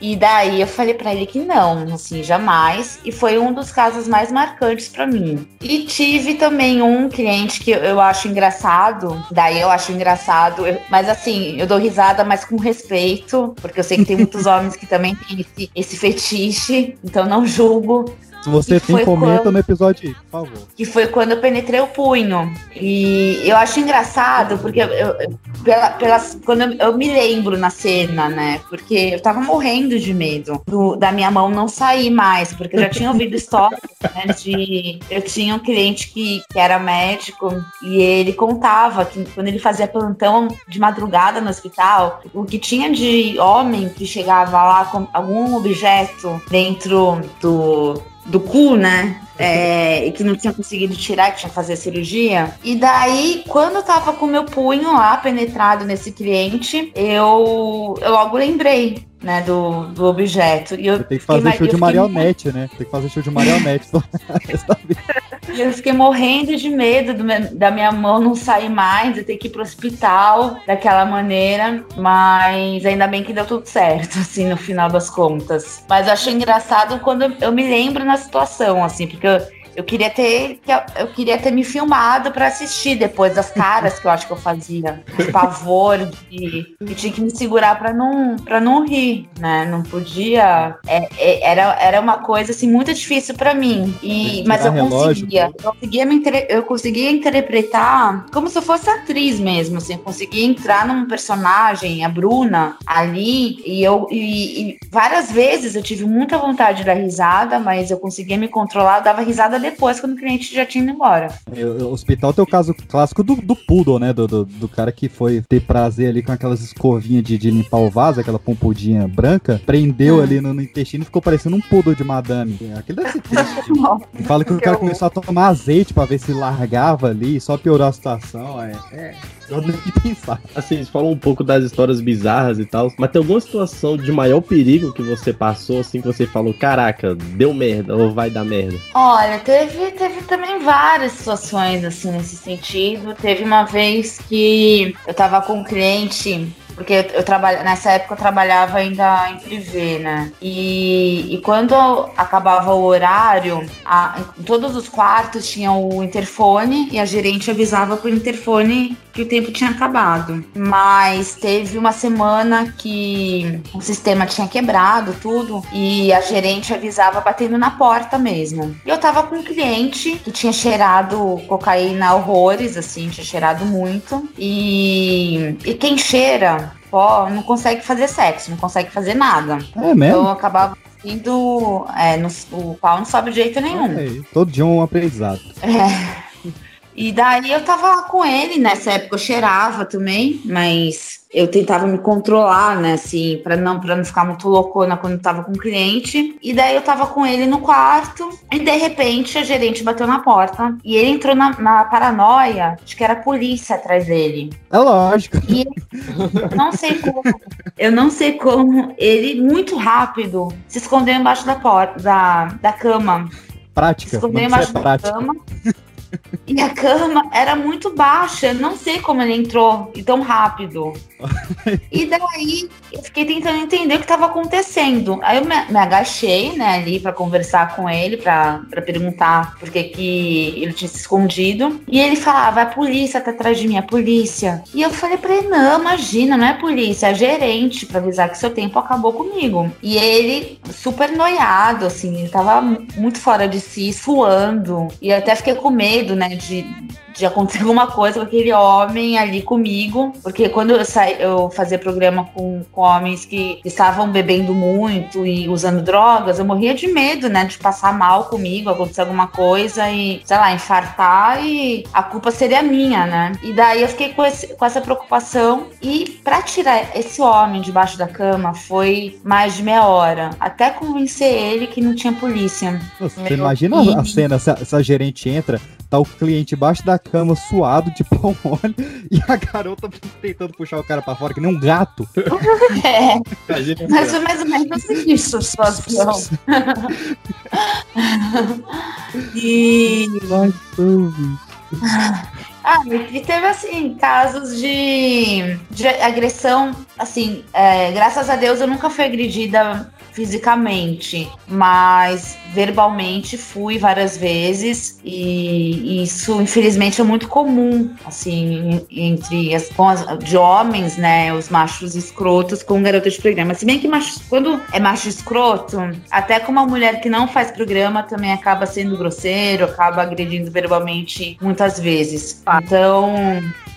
e daí eu falei pra ele que não, assim, jamais. E foi um dos casos mais marcantes pra mim. E tive também um cliente que eu- eu acho engraçado. Daí eu acho engraçado, eu- mas assim, eu dou risada, mas com respeito, porque eu sei que tem muitos homens que também têm esse, esse fetiche, então não julgo. Se você E tem, comenta quando- no episódio aí, por favor. que foi quando eu penetrei o punho. E eu acho engraçado, porque eu, eu- pela, pelas, quando eu, eu me lembro na cena, né? Porque eu tava morrendo de medo do- da minha mão não sair mais, porque eu já tinha ouvido histórias, né? De. Eu tinha um cliente que, que era médico e ele contava que quando ele fazia plantão de madrugada no hospital, o que tinha de homem que chegava lá com algum objeto dentro do do cu, né? É, e que não tinha conseguido tirar, que tinha que fazer cirurgia. E daí, quando eu tava com meu punho lá penetrado nesse cliente, eu, eu logo lembrei, né, do, do objeto. E eu Tem que fazer show de fiquei marionete, né? Tem que fazer show de marionete. E eu fiquei morrendo de medo meu- da minha mão não sair mais, eu ter que ir pro hospital daquela maneira, mas ainda bem que deu tudo certo, assim, no final das contas. Mas eu achei engraçado quando eu me lembro na situação, assim, porque eu, eu queria ter eu queria ter me filmado pra assistir depois das caras que eu acho que eu fazia, de pavor, de eu tinha que me segurar pra não para não rir, né? Não podia, é- é- era, era uma coisa assim muito difícil pra mim. E mas eu conseguia, eu conseguia me eu conseguia interpretar como se eu fosse atriz mesmo, assim, eu conseguia entrar num personagem, a Bruna ali, e eu e, e várias vezes eu tive muita vontade de dar risada, mas eu conseguia me controlar, eu dava risada depois quando o cliente já tinha ido embora. Eu- O hospital tem o caso clássico do, do poodle, né? Do, do, do cara que foi ter prazer ali com aquelas escovinhas de, de limpar o vaso, aquela pompudinha branca, prendeu ali no, no intestino e ficou parecendo um poodle de madame. Aquilo deve ser triste. E Fala que o cara começou a tomar azeite pra ver se largava ali, só piorou a situação. É, é eu nem pensar. Assim, você falou um pouco das histórias bizarras e tal, mas tem alguma situação de maior perigo que você passou, assim, que você falou, caraca, deu merda, ou vai dar merda? Olha, teve, teve também várias situações assim nesse sentido. Teve uma vez que eu tava com um cliente, porque eu, eu nessa época eu trabalhava ainda em privê, né? E, e quando acabava o horário, a- em todos os quartos tinham o interfone e a gerente avisava pro interfone que o tempo tinha acabado. Mas teve uma semana que o sistema tinha quebrado tudo e a gerente avisava batendo na porta mesmo. E eu tava com um cliente que tinha cheirado cocaína horrores, assim, tinha cheirado muito. E, e quem cheira pó, não consegue fazer sexo, não consegue fazer nada. É mesmo? Então eu acabava indo. É, no- o pau não sobe de jeito nenhum. É, todo dia um aprendizado. É. E daí eu tava lá com ele, nessa época eu cheirava também, mas eu tentava me controlar, né, assim, pra não, pra não ficar muito loucona quando eu tava com o cliente. E daí eu tava com ele no quarto, e de repente a gerente bateu na porta, e ele entrou na, na paranoia de que era a polícia atrás dele. É lógico. E eu não sei como, eu não sei como ele, muito rápido, se escondeu embaixo da porta, da, da cama. Prática. Escondeu Não embaixo precisa da prática. cama. E a cama era muito baixa. Não sei como ele entrou e tão rápido. E daí eu fiquei tentando entender o que estava acontecendo. Aí eu me, me agachei, né, ali para conversar com ele, para perguntar por que, que ele tinha se escondido. E ele falava: a polícia tá atrás de mim, a polícia. E eu falei pra ele: não, imagina, não é polícia, é gerente, para avisar que seu tempo acabou comigo. E ele, super noiado, assim, ele tava muito fora de si, suando. E eu até fiquei com medo, né, de, de acontecer alguma coisa com aquele homem ali comigo, porque quando eu, sa... eu fazia programa com, com homens que estavam bebendo muito e usando drogas, eu morria de medo, né, de passar mal comigo, acontecer alguma coisa e, sei lá, infartar e a culpa seria minha, né? E daí eu fiquei com, esse- com essa preocupação e pra tirar esse homem debaixo da cama foi mais de meia hora, até convencer ele que não tinha polícia. Você imagina Deus. a cena, se a, se a gerente entra, tá o cliente embaixo da cama, suado, de pau mole, e a garota tentando puxar o cara pra fora, que nem um gato. É. Imagina Mas é mais ou menos isso a situação. e. Ah, e teve assim, casos de, de agressão, assim, é, graças a Deus eu nunca fui agredida fisicamente, mas verbalmente fui várias vezes e isso infelizmente é muito comum, assim, entre as, com as de homens, né, os machos escrotos com garotas de programa. Se bem que macho, quando é macho escroto, até com uma mulher que não faz programa também acaba sendo grosseiro, acaba agredindo verbalmente muitas vezes. Então,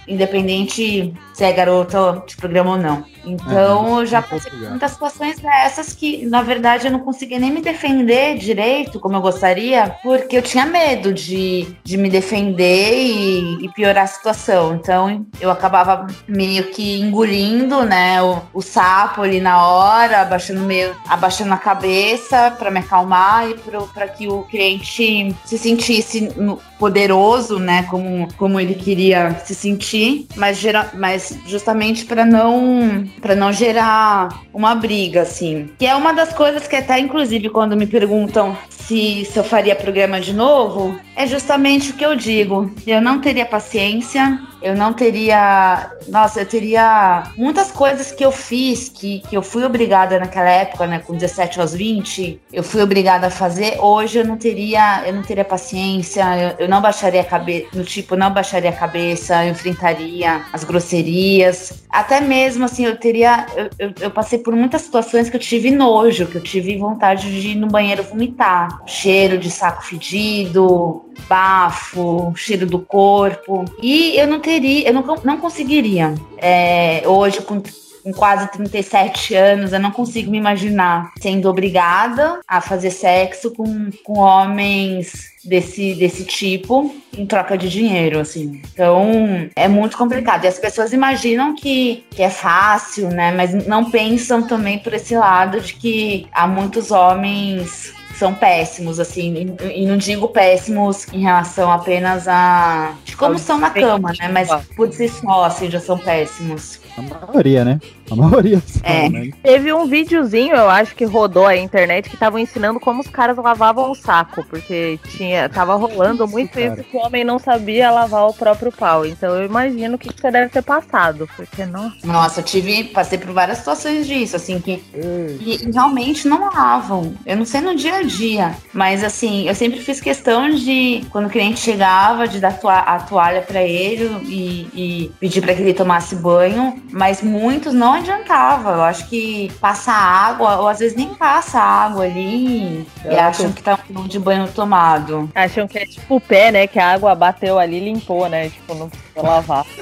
independente se é garota de programa ou não. Então, eu já passei por muitas situações dessas que, na verdade, eu não conseguia nem me defender direito, como eu gostaria, porque eu tinha medo de, de me defender e, e piorar a situação. Então, eu acabava meio que engolindo, né, o, o sapo ali na hora, abaixando meio, abaixando a cabeça para me acalmar e para que o cliente se sentisse no- poderoso, né, como, como ele queria se sentir, mas, gera, mas justamente para não para não gerar uma briga assim. Que é uma das coisas que até inclusive quando me perguntam se, se eu faria programa de novo, é justamente o que eu digo. Eu não teria paciência, eu não teria. Nossa, eu teria muitas coisas que eu fiz que, que eu fui obrigada naquela época, né? Com 17 aos 20, eu fui obrigada a fazer. Hoje eu não teria, eu não teria paciência, eu, eu não baixaria a cabeça, no tipo, não baixaria a cabeça, eu enfrentaria as grosserias. Até mesmo assim, eu teria. Eu, eu, eu passei por muitas situações que eu tive nojo, que eu tive vontade de ir no banheiro vomitar. Cheiro de saco fedido, bafo, cheiro do corpo. E eu não teria, eu não, não conseguiria. É, hoje, com, com quase 37 anos, eu não consigo me imaginar sendo obrigada a fazer sexo com, com homens desse, desse tipo em troca de dinheiro, assim. Então, é muito complicado. E as pessoas imaginam que, que é fácil, né? Mas não pensam também por esse lado de que há muitos homens são péssimos, assim, e, e não digo péssimos em relação apenas a de como são na cama, né? Mas por si só, assim, já são péssimos. A maioria, né? A maioria. É. né? Teve um videozinho, eu acho que rodou a internet, que estavam ensinando como os caras lavavam o saco, porque tinha, tava rolando muito cara. isso que o homem não sabia lavar o próprio pau. Então eu imagino que você deve ter passado, porque não. Nossa, eu tive, passei por várias situações disso, assim, que e, e realmente não lavam. Eu não sei no dia a dia. Mas assim, eu sempre fiz questão de, quando o cliente chegava, de dar a toalha para ele e, e pedir para que ele tomasse banho. Mas muitos não adiantava. Eu acho que passa água, ou às vezes nem passa água ali e Eu acham acho- que tá um de banho tomado. Acham que é tipo o pé, né? Que a água bateu ali e limpou, né? Tipo, não precisa lavar.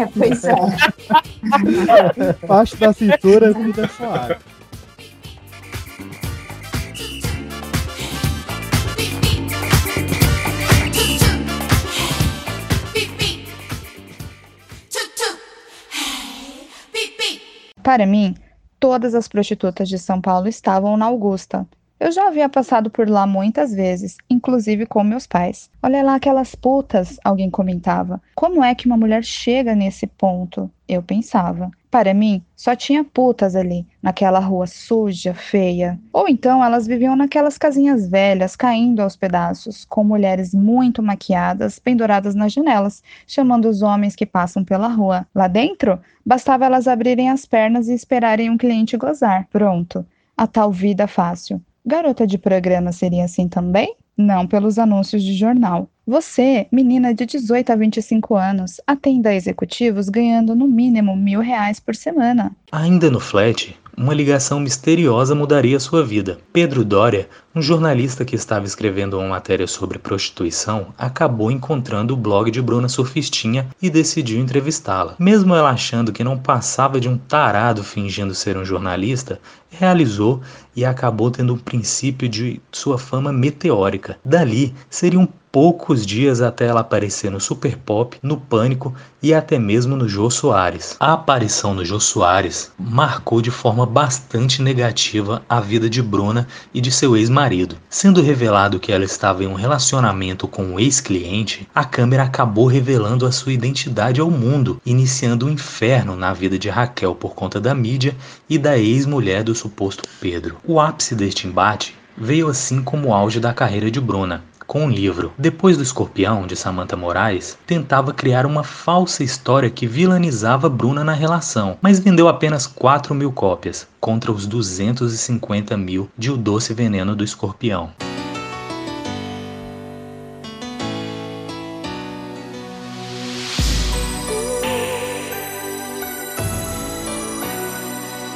É, pois é. Parte da cintura, tudo é só Para mim, todas as prostitutas de São Paulo estavam na Augusta. Eu já havia passado por lá muitas vezes, inclusive com meus pais. Olha lá aquelas putas, alguém comentava. Como é que uma mulher chega nesse ponto? Eu pensava. Para mim, só tinha putas ali, naquela rua suja, feia. Ou então elas viviam naquelas casinhas velhas, caindo aos pedaços, com mulheres muito maquiadas, penduradas nas janelas, chamando os homens que passam pela rua. Lá dentro, bastava elas abrirem as pernas e esperarem um cliente gozar. Pronto. A tal vida fácil. Garota de programa seria assim também? Não pelos anúncios de jornal. Você, menina de 18 a 25 anos, atenda executivos ganhando no mínimo mil reais por semana. Ainda no flat, uma ligação misteriosa mudaria sua vida. Pedro Doria, um jornalista que estava escrevendo uma matéria sobre prostituição, acabou encontrando o blog de Bruna Surfistinha e decidiu entrevistá-la. Mesmo ela achando que não passava de um tarado fingindo ser um jornalista, realizou e acabou tendo um princípio de sua fama meteórica. Dali, seriam poucos dias até ela aparecer no Super Pop, no Pânico e até mesmo no Jô Soares. A aparição no Jô Soares marcou de forma bastante negativa a vida de Bruna e de seu ex-marido. Sendo revelado que ela estava em um relacionamento com um ex-cliente, a câmera acabou revelando a sua identidade ao mundo, iniciando um inferno na vida de Raquel por conta da mídia e da ex-mulher do suposto Pedro. O ápice deste embate veio assim como o auge da carreira de Bruna, com o livro Depois do Escorpião, de Samantha Moraes, tentava criar uma falsa história que vilanizava Bruna na relação, mas vendeu apenas 4 mil cópias, contra os 250 mil de O Doce Veneno do Escorpião.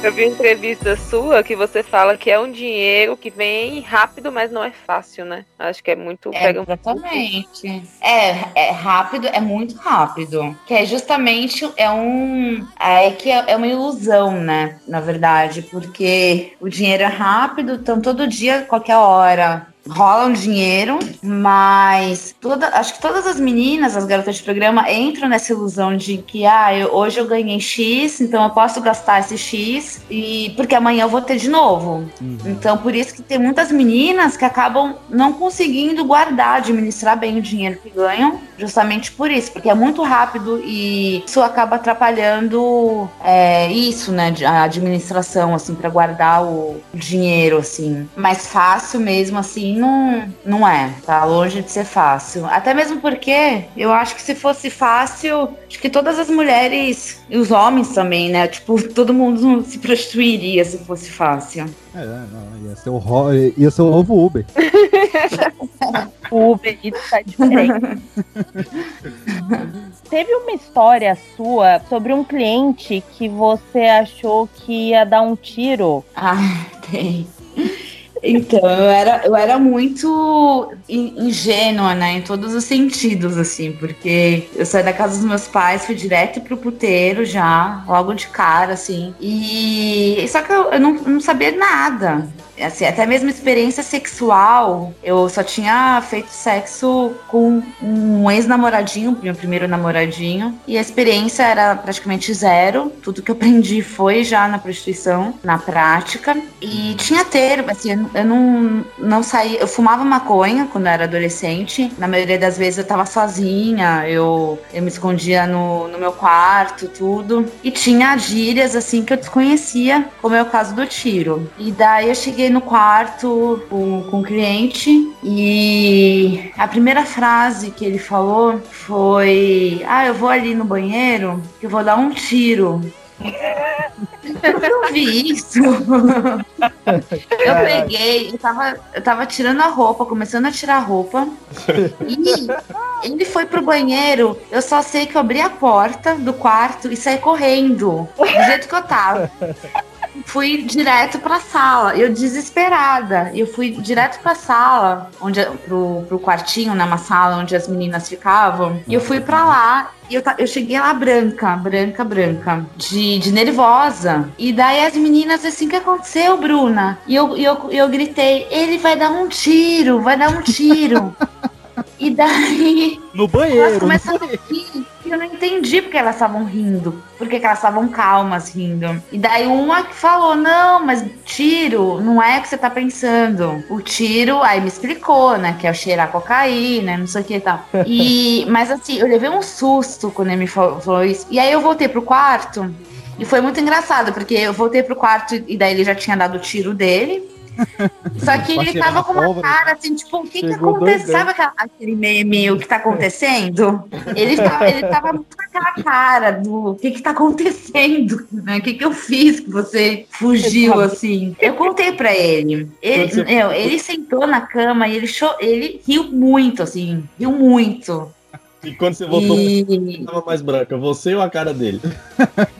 Eu vi uma entrevista sua que você fala que é um dinheiro que vem rápido, mas não é fácil, né? Acho que é muito. É, pega um- exatamente. É, é rápido, é muito rápido. Que é justamente é um. É que é é uma ilusão, né? Na verdade, porque o dinheiro é rápido, então todo dia, qualquer hora. Rola um dinheiro, mas toda, acho que todas as meninas, as garotas de programa, entram nessa ilusão de que ah, eu- hoje eu ganhei X, então eu posso gastar esse X, e porque amanhã eu vou ter de novo. Então, por isso que tem muitas meninas que acabam não conseguindo guardar, administrar bem o dinheiro que ganham, justamente por isso, porque é muito rápido e isso acaba atrapalhando é, isso, né? A administração, assim, para guardar o dinheiro, assim. Mais fácil mesmo, assim, não, não é. Tá longe de ser fácil. Até mesmo porque eu acho que se fosse fácil, acho que todas as mulheres e os homens também, né? Tipo, todo mundo se prostituiria se fosse fácil. É, não, ia ser o, ro- ia ser o novo Uber. O Uber Eats tá diferente. Teve uma história sua sobre um cliente que você achou que ia dar um tiro. Ah, tem. Então, eu era, eu era muito in- ingênua, né, em todos os sentidos, assim, porque eu saí da casa dos meus pais, fui direto pro puteiro já, logo de cara, assim, e só que eu, eu não, não sabia nada. Assim, até mesmo experiência sexual, eu só tinha feito sexo com um ex-namoradinho, meu primeiro namoradinho, e a experiência era praticamente zero. Tudo que eu aprendi foi já na prostituição, na prática. E tinha termo, assim, eu- não, não saía. Eu fumava maconha quando eu era adolescente. Na maioria das vezes eu tava sozinha, eu, eu me escondia no, no meu quarto, tudo. E tinha gírias, assim, que eu desconhecia, como é o caso do tiro. E daí eu cheguei no quarto com, com o cliente e a primeira frase que ele falou foi: Ah, eu vou ali no banheiro que eu vou dar um tiro. Eu vi isso. Eu peguei, eu tava, eu tava tirando a roupa, começando a tirar a roupa. E ele foi pro banheiro. Eu só sei que eu abri a porta do quarto e saí correndo. Do jeito que eu tava. Fui direto pra sala. Eu desesperada. Eu fui direto pra sala, onde, pro, pro quartinho, né? Uma sala onde as meninas ficavam. E eu fui pra lá e eu, eu cheguei lá branca, branca, branca, de, de nervosa. E daí as meninas, assim, o que aconteceu, Bruna? E eu, eu, eu gritei, ele vai dar um tiro, vai dar um tiro. e daí No elas banheiro. começaram a rir. E eu não entendi porque elas estavam rindo. Porque que elas estavam calmas rindo. E daí uma que falou: Não, mas tiro não é o que você tá pensando. O tiro, aí me explicou, né? Que é o cheirar cocaína, não sei o que e tal. E, mas assim, eu levei um susto quando ele me falou isso. E aí eu voltei pro quarto. E foi muito engraçado, porque eu voltei pro quarto e daí ele já tinha dado o tiro dele. Só que ele tava com uma cara assim, tipo, o que que aconteceu? Sabe aquela- aquele meme, o que tá acontecendo? Ele tava, ele tava muito com aquela cara do o que que tá acontecendo, né? O que que eu fiz que você fugiu assim? Eu contei pra ele. Ele, eu, ele sentou na cama e ele, cho- ele riu muito, assim, riu muito. E quando você voltou, E... tava mais branca, você ou a cara dele?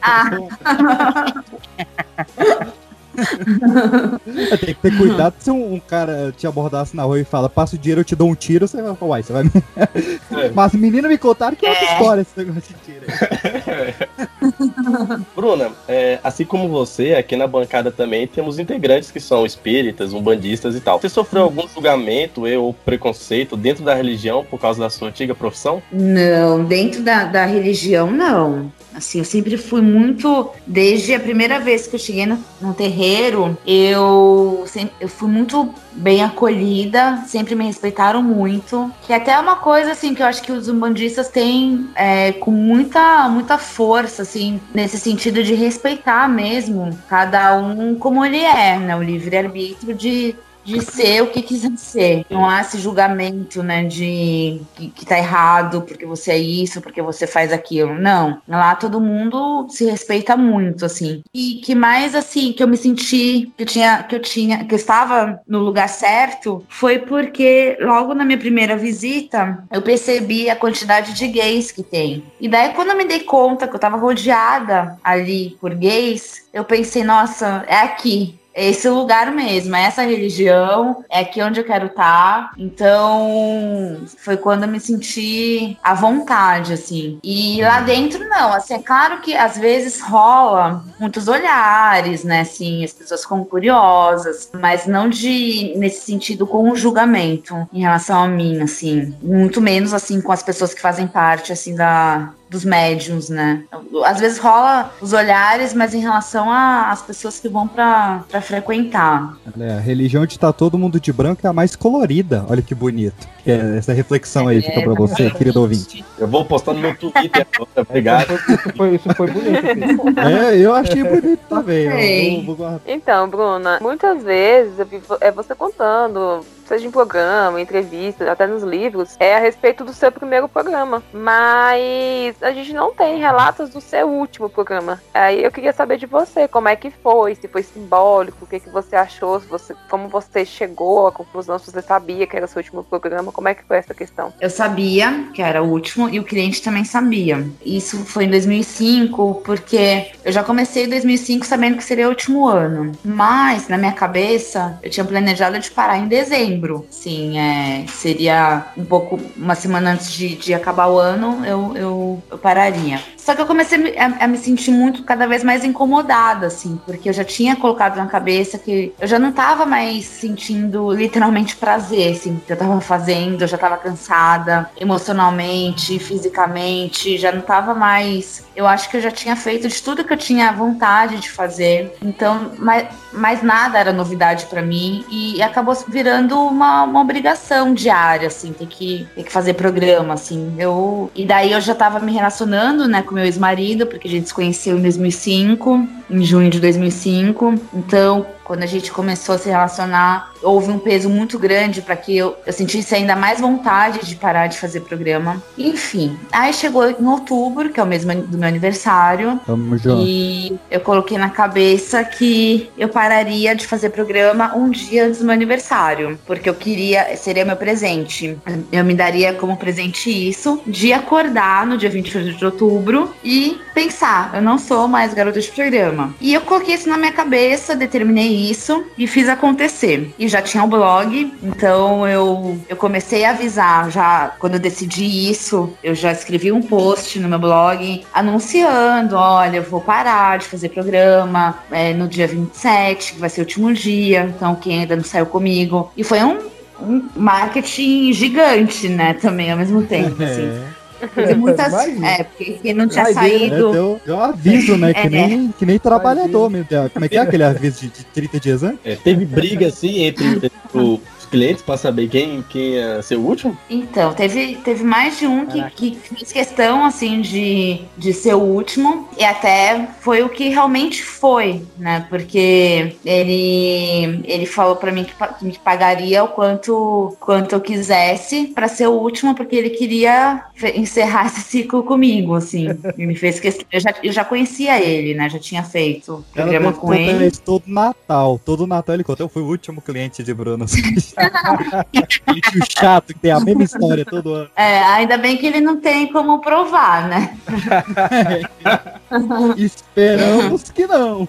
Ah, Tem que ter cuidado se um, um cara te abordasse na rua e fala, passa o dinheiro, eu te dou um tiro, você vai falar, uai, você vai me. Mas meninas me contaram que é outra história esse negócio de tiro. Bruna, é, assim como você, aqui na bancada também temos integrantes que são espíritas, umbandistas e tal. Você sofreu algum julgamento ou preconceito dentro da religião por causa da sua antiga profissão? Não, dentro da, da religião, não. Assim, eu sempre fui muito. Desde a primeira vez que eu cheguei no, no terreiro, eu, sempre, eu fui muito bem acolhida, sempre me respeitaram muito. Que até é uma coisa, assim, que eu acho que os umbandistas têm é, com muita, muita força, assim, nesse sentido de respeitar mesmo cada um como ele é, né? O livre-arbítrio de de ser o que quiser ser. Não há esse julgamento, né, de que, que tá errado porque você é isso, porque você faz aquilo. Não. Lá todo mundo se respeita muito, assim. E que mais, assim, que eu me senti que eu tinha, que eu tinha, que eu estava no lugar certo foi porque logo na minha primeira visita eu percebi a quantidade de gays que tem. E daí quando eu me dei conta que eu tava rodeada ali por gays, eu pensei, nossa, é aqui. Esse lugar mesmo, é essa religião, é aqui onde eu quero estar. Então, foi quando eu me senti à vontade, assim. E lá dentro, não. Assim, é claro que às vezes rola muitos olhares, né? Assim, as pessoas ficam curiosas, mas não de, nesse sentido, com o julgamento em relação a mim, assim. Muito menos, assim, com as pessoas que fazem parte, assim, da, dos médiums, né? Às vezes rola os olhares, mas em relação às pessoas que vão pra pra frequentar. É, a religião de estar todo mundo de branco é a mais colorida. Olha que bonito. É essa reflexão aí fica pra você, querido ouvinte. Eu vou postar no meu Twitter agora, obrigado. Isso foi, isso foi bonito. É, eu achei bonito também. Então, Bruna, muitas vezes é você contando, seja em programa, em entrevista, até nos livros, é a respeito do seu primeiro programa. Mas a gente não tem relatos do seu último programa. Aí eu queria saber de você, como é que foi, se foi simbólico, o que, que você achou, você, como você chegou à conclusão, se você sabia que era o seu último programa, como é que foi essa questão? Eu sabia que era o último e o cliente também sabia. Isso foi em 2005, porque eu já comecei em 2005 sabendo que seria o último ano. Mas, na minha cabeça, eu tinha planejado de parar em dezembro. Sim, é, seria um pouco, uma semana antes de, de acabar o ano, eu, eu, eu pararia. Só que eu comecei a me- a, me sentir muito, cada vez mais incomodada, assim, porque eu já tinha colocado na cabeça que eu já não tava mais sentindo literalmente prazer, assim, que eu tava fazendo, eu já tava cansada emocionalmente, fisicamente, já não tava mais. Eu acho que eu já tinha feito de tudo que eu tinha vontade de fazer. Então, mais, mais nada era novidade pra mim e acabou virando uma, uma obrigação diária, assim, ter que, ter que fazer programa, assim. Eu, e daí eu já tava me relacionando, né, com meu ex-marido, porque a gente se conheceu em 2005, em junho de 2005. Então, quando a gente começou a se relacionar, houve um peso muito grande para que eu, eu sentisse ainda mais vontade de parar de fazer programa. Enfim, aí chegou em outubro, que é o mesmo do meu aniversário, Tamo junto. e eu coloquei na cabeça que eu pararia de fazer programa um dia antes do meu aniversário, porque eu queria, seria meu presente. Eu me daria como presente isso, de acordar no dia 28 de outubro e pensar, eu não sou mais garota de programa. E eu coloquei isso na minha cabeça, determinei isso e fiz acontecer. E já tinha o blog, então eu, eu comecei a avisar já quando eu decidi isso, eu já escrevi um post no meu blog anunciando, olha, eu vou parar de fazer programa é, no dia 27, que vai ser o último dia, então quem ainda não saiu comigo. E foi um, um marketing gigante, né, também ao mesmo tempo, assim. Teve muitas. Imagina. É, porque não tinha Doideira, né? saído. Deu, deu um aviso, né? Que, É. nem, que nem trabalhador, meu Deus. Como é que é aquele aviso de, de 30 dias antes? É, teve briga assim entre os clientes pra saber quem, quem ia ser o último? Então, teve, teve mais de um que, que fez questão, assim, de, de ser o último. E até foi o que realmente foi, né? Porque ele, ele falou pra mim que, que me pagaria o quanto, quanto eu quisesse pra ser o último, porque ele queria encerrar esse ciclo comigo, assim. E me fez questão. Eu já, eu já conhecia ele, né? Já tinha feito programa com ele. todo Natal. Todo Natal ele conta. Eu fui o último cliente de Bruno. Tio chato que tem a mesma história todo ano. É, ainda bem que ele não tem como provar, né? Esperamos que não.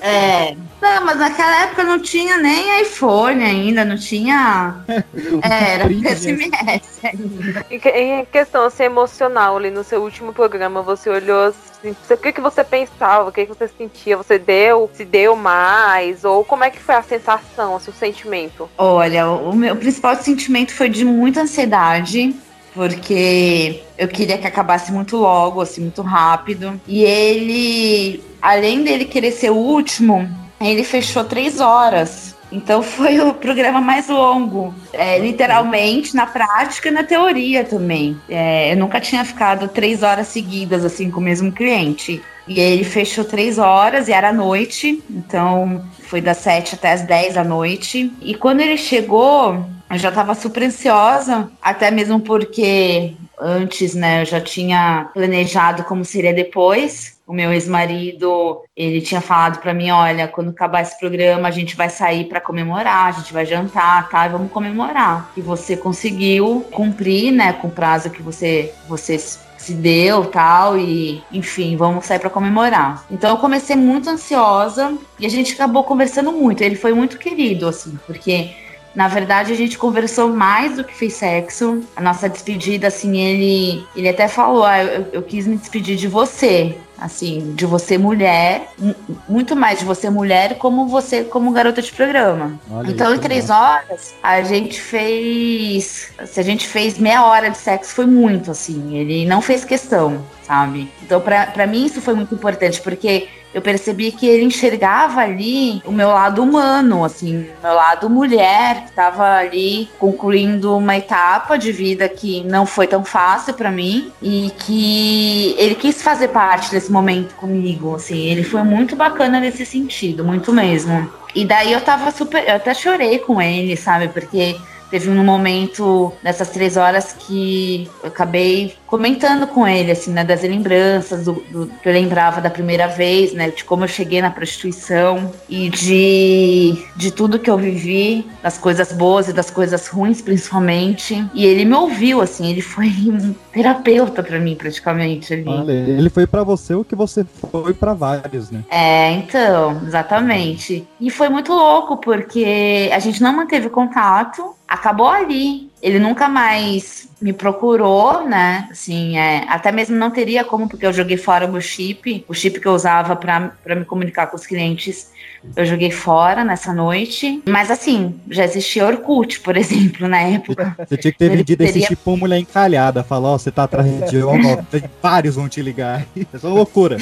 É. Não, mas naquela época não tinha nem iPhone ainda, não tinha. É, era SMS ainda. Em que- Em questão assim, emocional, ali no seu último programa, você olhou assim, o que, que você pensava, o que, que você sentia? Você deu, se deu mais? Ou como é que foi a sensação, assim, o sentimento? Olha, o meu principal sentimento foi de muita ansiedade. Porque eu queria que acabasse muito logo, assim, muito rápido. E ele, além dele querer ser o último, ele fechou três horas. Então foi o programa mais longo. É, literalmente, na prática e na teoria também. É, eu nunca tinha ficado três horas seguidas, assim, com o mesmo cliente. E ele fechou três horas e era noite. Então foi das sete até as dez da noite. E quando ele chegou, eu já tava super ansiosa, até mesmo porque antes, né, eu já tinha planejado como seria depois. O meu ex-marido, ele tinha falado pra mim, olha, quando acabar esse programa, a gente vai sair pra comemorar, a gente vai jantar, tá? E vamos comemorar. E você conseguiu cumprir, né, com o prazo que você você se deu, tal, e enfim, vamos sair pra comemorar. Então eu comecei muito ansiosa e a gente acabou conversando muito. Ele foi muito querido, assim, porque na verdade, a gente conversou mais do que fez sexo. A nossa despedida, assim, ele, ele até falou: ah, eu, eu quis me despedir de você. Assim, de você mulher, mu- muito mais de você mulher, como você como garota de programa. Olha então, em três legal. horas, a gente fez. Se a gente fez meia hora de sexo, foi muito, assim. Ele não fez questão, sabe? Então, pra mim, isso foi muito importante, porque eu percebi que ele enxergava ali o meu lado humano, assim, meu lado mulher, que tava ali concluindo uma etapa de vida que não foi tão fácil pra mim e que ele quis fazer parte desse momento comigo, assim, ele foi muito bacana nesse sentido, muito mesmo. E daí eu tava super, eu até chorei com ele, sabe, porque Teve um momento nessas três horas que eu acabei comentando com ele, assim, né, das lembranças, do, do que eu lembrava da primeira vez, né, de como eu cheguei na prostituição e de, de tudo que eu vivi, das coisas boas e das coisas ruins, principalmente. E ele me ouviu, assim, ele foi um terapeuta pra mim, praticamente, ali. Olha, ele foi pra você o que você foi pra vários, né? É, então, exatamente. E foi muito louco, porque a gente não manteve contato, acabou ali. Ele nunca mais me procurou, né? Assim, é, até mesmo não teria como, porque eu joguei fora o meu chip, o chip que eu usava pra pra me comunicar com os clientes. Eu joguei fora nessa noite. Mas assim, já existia Orkut, por exemplo, na época. Você tinha que ter vendido esse teria- tipo pra uma mulher encalhada. Falar, ó, você tá atrás de ó, ó, tem vários vão te ligar. É só loucura.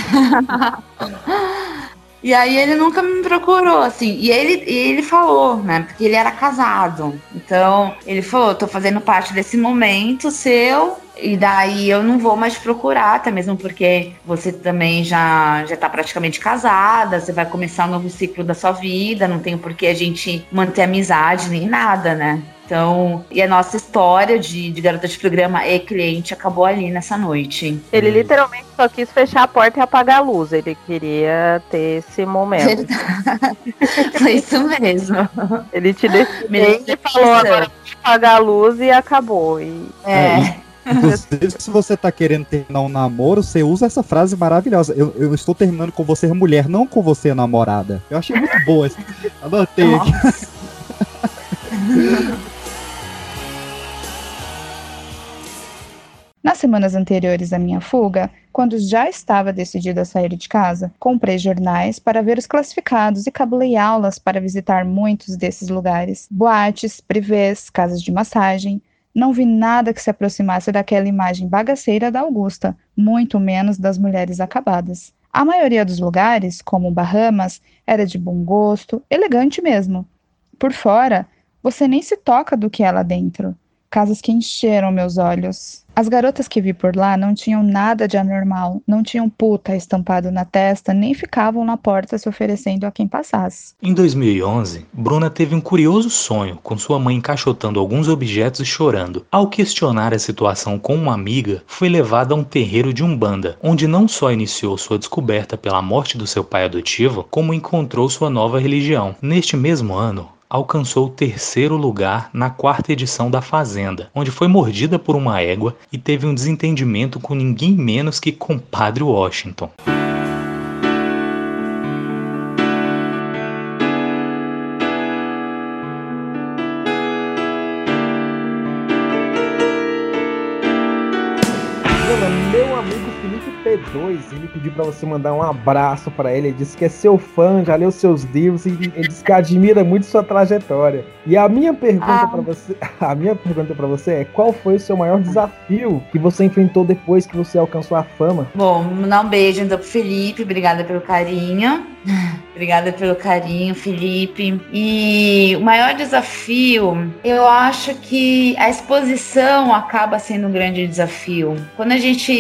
E aí ele nunca me procurou, assim. E ele, e ele falou, né? Porque ele era casado. Então, ele falou, tô fazendo parte desse momento seu. E daí eu não vou mais procurar, até mesmo porque você também já já tá praticamente casada, você vai começar um novo ciclo da sua vida, não tem por que a gente manter amizade nem nada, né? Então, e a nossa história de, de garota de programa e cliente acabou ali nessa noite. Ele literalmente só quis fechar a porta e apagar a luz. Ele queria ter esse momento. Foi isso mesmo. Ele te decidiu e falou agora apagar a luz e acabou. E... É. Inclusive, se você tá querendo terminar um namoro, você usa essa frase maravilhosa. Eu, eu estou terminando com você, mulher, não com você, namorada. Eu achei muito boa. essa- Anotei aqui. Nas semanas anteriores à minha fuga, quando já estava decidido a sair de casa, comprei jornais para ver os classificados e cabulei aulas para visitar muitos desses lugares. Boates, privês, casas de massagem. Não vi nada que se aproximasse daquela imagem bagaceira da Augusta, muito menos das mulheres acabadas. A maioria dos lugares, como Bahamas, era de bom gosto, elegante mesmo. Por fora, você nem se toca do que é lá dentro. Casas que encheram meus olhos. As garotas que vi por lá não tinham nada de anormal, não tinham puta estampado na testa, nem ficavam na porta se oferecendo a quem passasse. Em 2011, Bruna teve um curioso sonho com sua mãe encaixotando alguns objetos e chorando. Ao questionar a situação com uma amiga, foi levada a um terreiro de Umbanda, onde não só iniciou sua descoberta pela morte do seu pai adotivo, como encontrou sua nova religião. Neste mesmo ano, alcançou o terceiro lugar na quarta edição da Fazenda, onde foi mordida por uma égua e teve um desentendimento com ninguém menos que compadre Washington. Ele pediu pra você mandar um abraço pra ele. Ele disse que é seu fã, já leu seus livros e ele disse que admira muito sua trajetória. E a minha pergunta Ah. pra você, a minha pergunta para você é: qual foi o seu maior desafio que você enfrentou depois que você alcançou a fama? Bom, mandar um beijo então pro Felipe, obrigada pelo carinho. Obrigada pelo carinho, Felipe. E o maior desafio, eu acho que a exposição acaba sendo um grande desafio. Quando a gente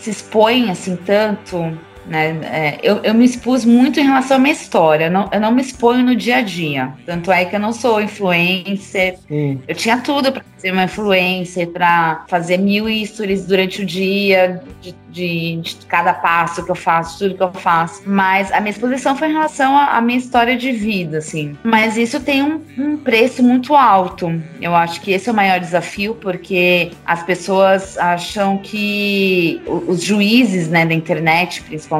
se expõe assim tanto, né? é, eu, eu me expus muito em relação à minha história. Eu não, eu não me exponho no dia a dia. Tanto é que eu não sou influencer. Sim. Eu tinha tudo para ser uma influencer, para fazer mil stories durante o dia, de, de- de cada passo que eu faço, tudo que eu faço. Mas a minha exposição foi em relação à, minha história de vida, assim. Mas isso tem um, um preço muito alto. Eu acho que esse é o maior desafio, porque as pessoas acham que os juízes, né, da internet, principalmente,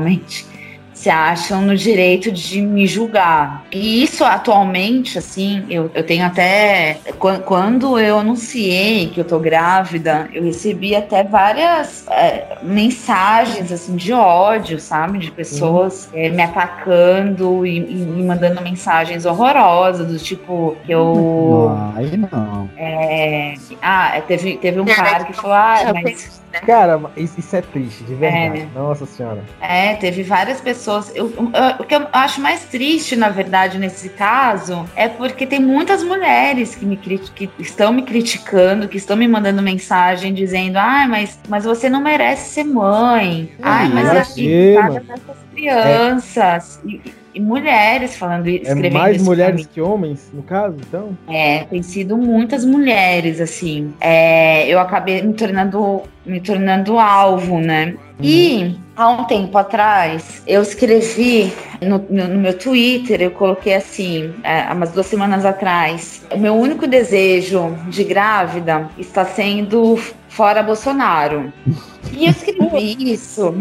se acham no direito de me julgar. E isso atualmente, assim, eu, eu tenho até. quan- Quando eu anunciei que eu tô grávida, eu recebi até várias é, mensagens, assim, de ódio, sabe? De pessoas é, me atacando e, e me mandando mensagens horrorosas, do tipo, que eu. Aí não. é, ah, teve, teve um cara que falou, ah, mas. Cara, isso, é triste, de verdade. É. Nossa senhora. É, teve várias pessoas. Eu- eu- o que eu acho mais triste, na verdade, nesse caso, é porque tem muitas mulheres que, me que estão me criticando, que estão me mandando mensagem dizendo: ai, mas, mas você não merece ser mãe. Ai, mas Imagina. aqui, dessas crianças. E, e mulheres falando É escrevendo mais isso pra mulheres que homens, no caso, então? É, tem sido muitas mulheres, assim. É, eu acabei me tornando, me tornando alvo, né? E há um tempo atrás, eu escrevi no, no- no meu Twitter, eu coloquei assim, é, há umas duas semanas atrás, o meu único desejo de grávida está sendo fora Bolsonaro. E eu escrevi isso.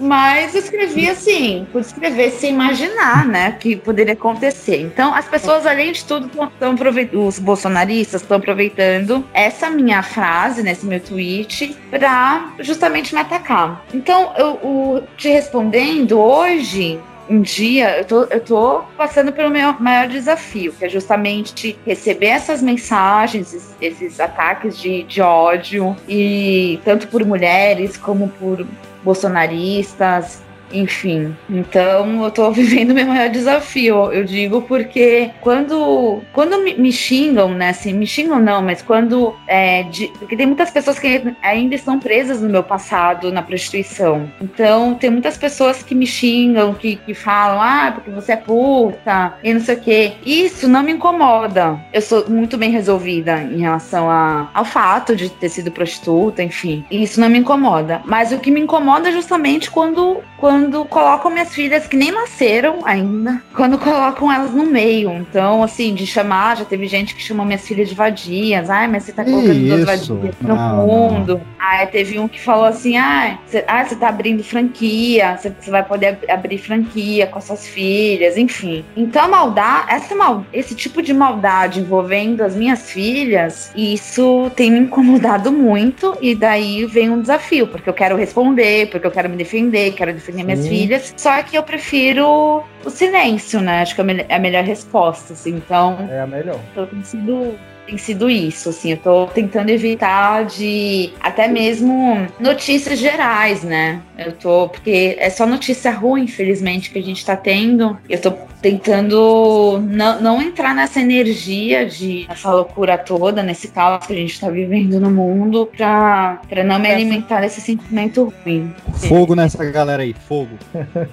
Mas eu escrevi assim, por escrever sem imaginar, né, que poderia acontecer. Então, as pessoas, além de tudo, estão aproveitando, os bolsonaristas estão aproveitando essa minha frase, nesse meu tweet, para justamente me atacar. Então, eu, o- te respondendo, hoje, um dia, eu tô, eu tô passando pelo meu maior desafio, que é justamente receber essas mensagens, esses, esses ataques de, de ódio, e tanto por mulheres como por bolsonaristas enfim. Então eu tô vivendo meu maior desafio, eu digo, porque quando, quando me, xingam, né, assim, me xingam não, mas quando, é, de, porque tem muitas pessoas que ainda estão presas no meu passado na prostituição. Então tem muitas pessoas que me xingam, que, que falam, ah, porque você é puta, e não sei o quê. Isso não me incomoda. Eu sou muito bem resolvida em relação a, ao fato de ter sido prostituta, enfim. Isso não me incomoda. Mas o que me incomoda é justamente quando, quando colocam minhas filhas que nem nasceram ainda, quando colocam elas no meio. Então, assim, de chamar, já teve gente que chamou minhas filhas de vadias. Ai, mas você tá colocando duas vadias no não, mundo. Não. Aí teve um que falou assim: ah, você, ah, você tá abrindo franquia, você, vai poder ab abrir franquia com as suas filhas, enfim. Então, a maldade, essa mal, esse tipo de maldade envolvendo as minhas filhas, isso tem me incomodado muito. E daí vem um desafio, porque eu quero responder, porque eu quero me defender, quero defender minhas filhas. Só que eu prefiro o silêncio, né? Acho que é a melhor resposta, assim. Então. É a melhor. Tô sido tem sido isso, assim, eu tô tentando evitar de até mesmo notícias gerais, né? Eu tô, porque é só notícia ruim, infelizmente, que a gente tá tendo. Eu tô tentando não, não entrar nessa energia de essa loucura toda, nesse caos que a gente tá vivendo no mundo, pra, pra não me alimentar desse sentimento ruim. Fogo nessa galera aí, fogo.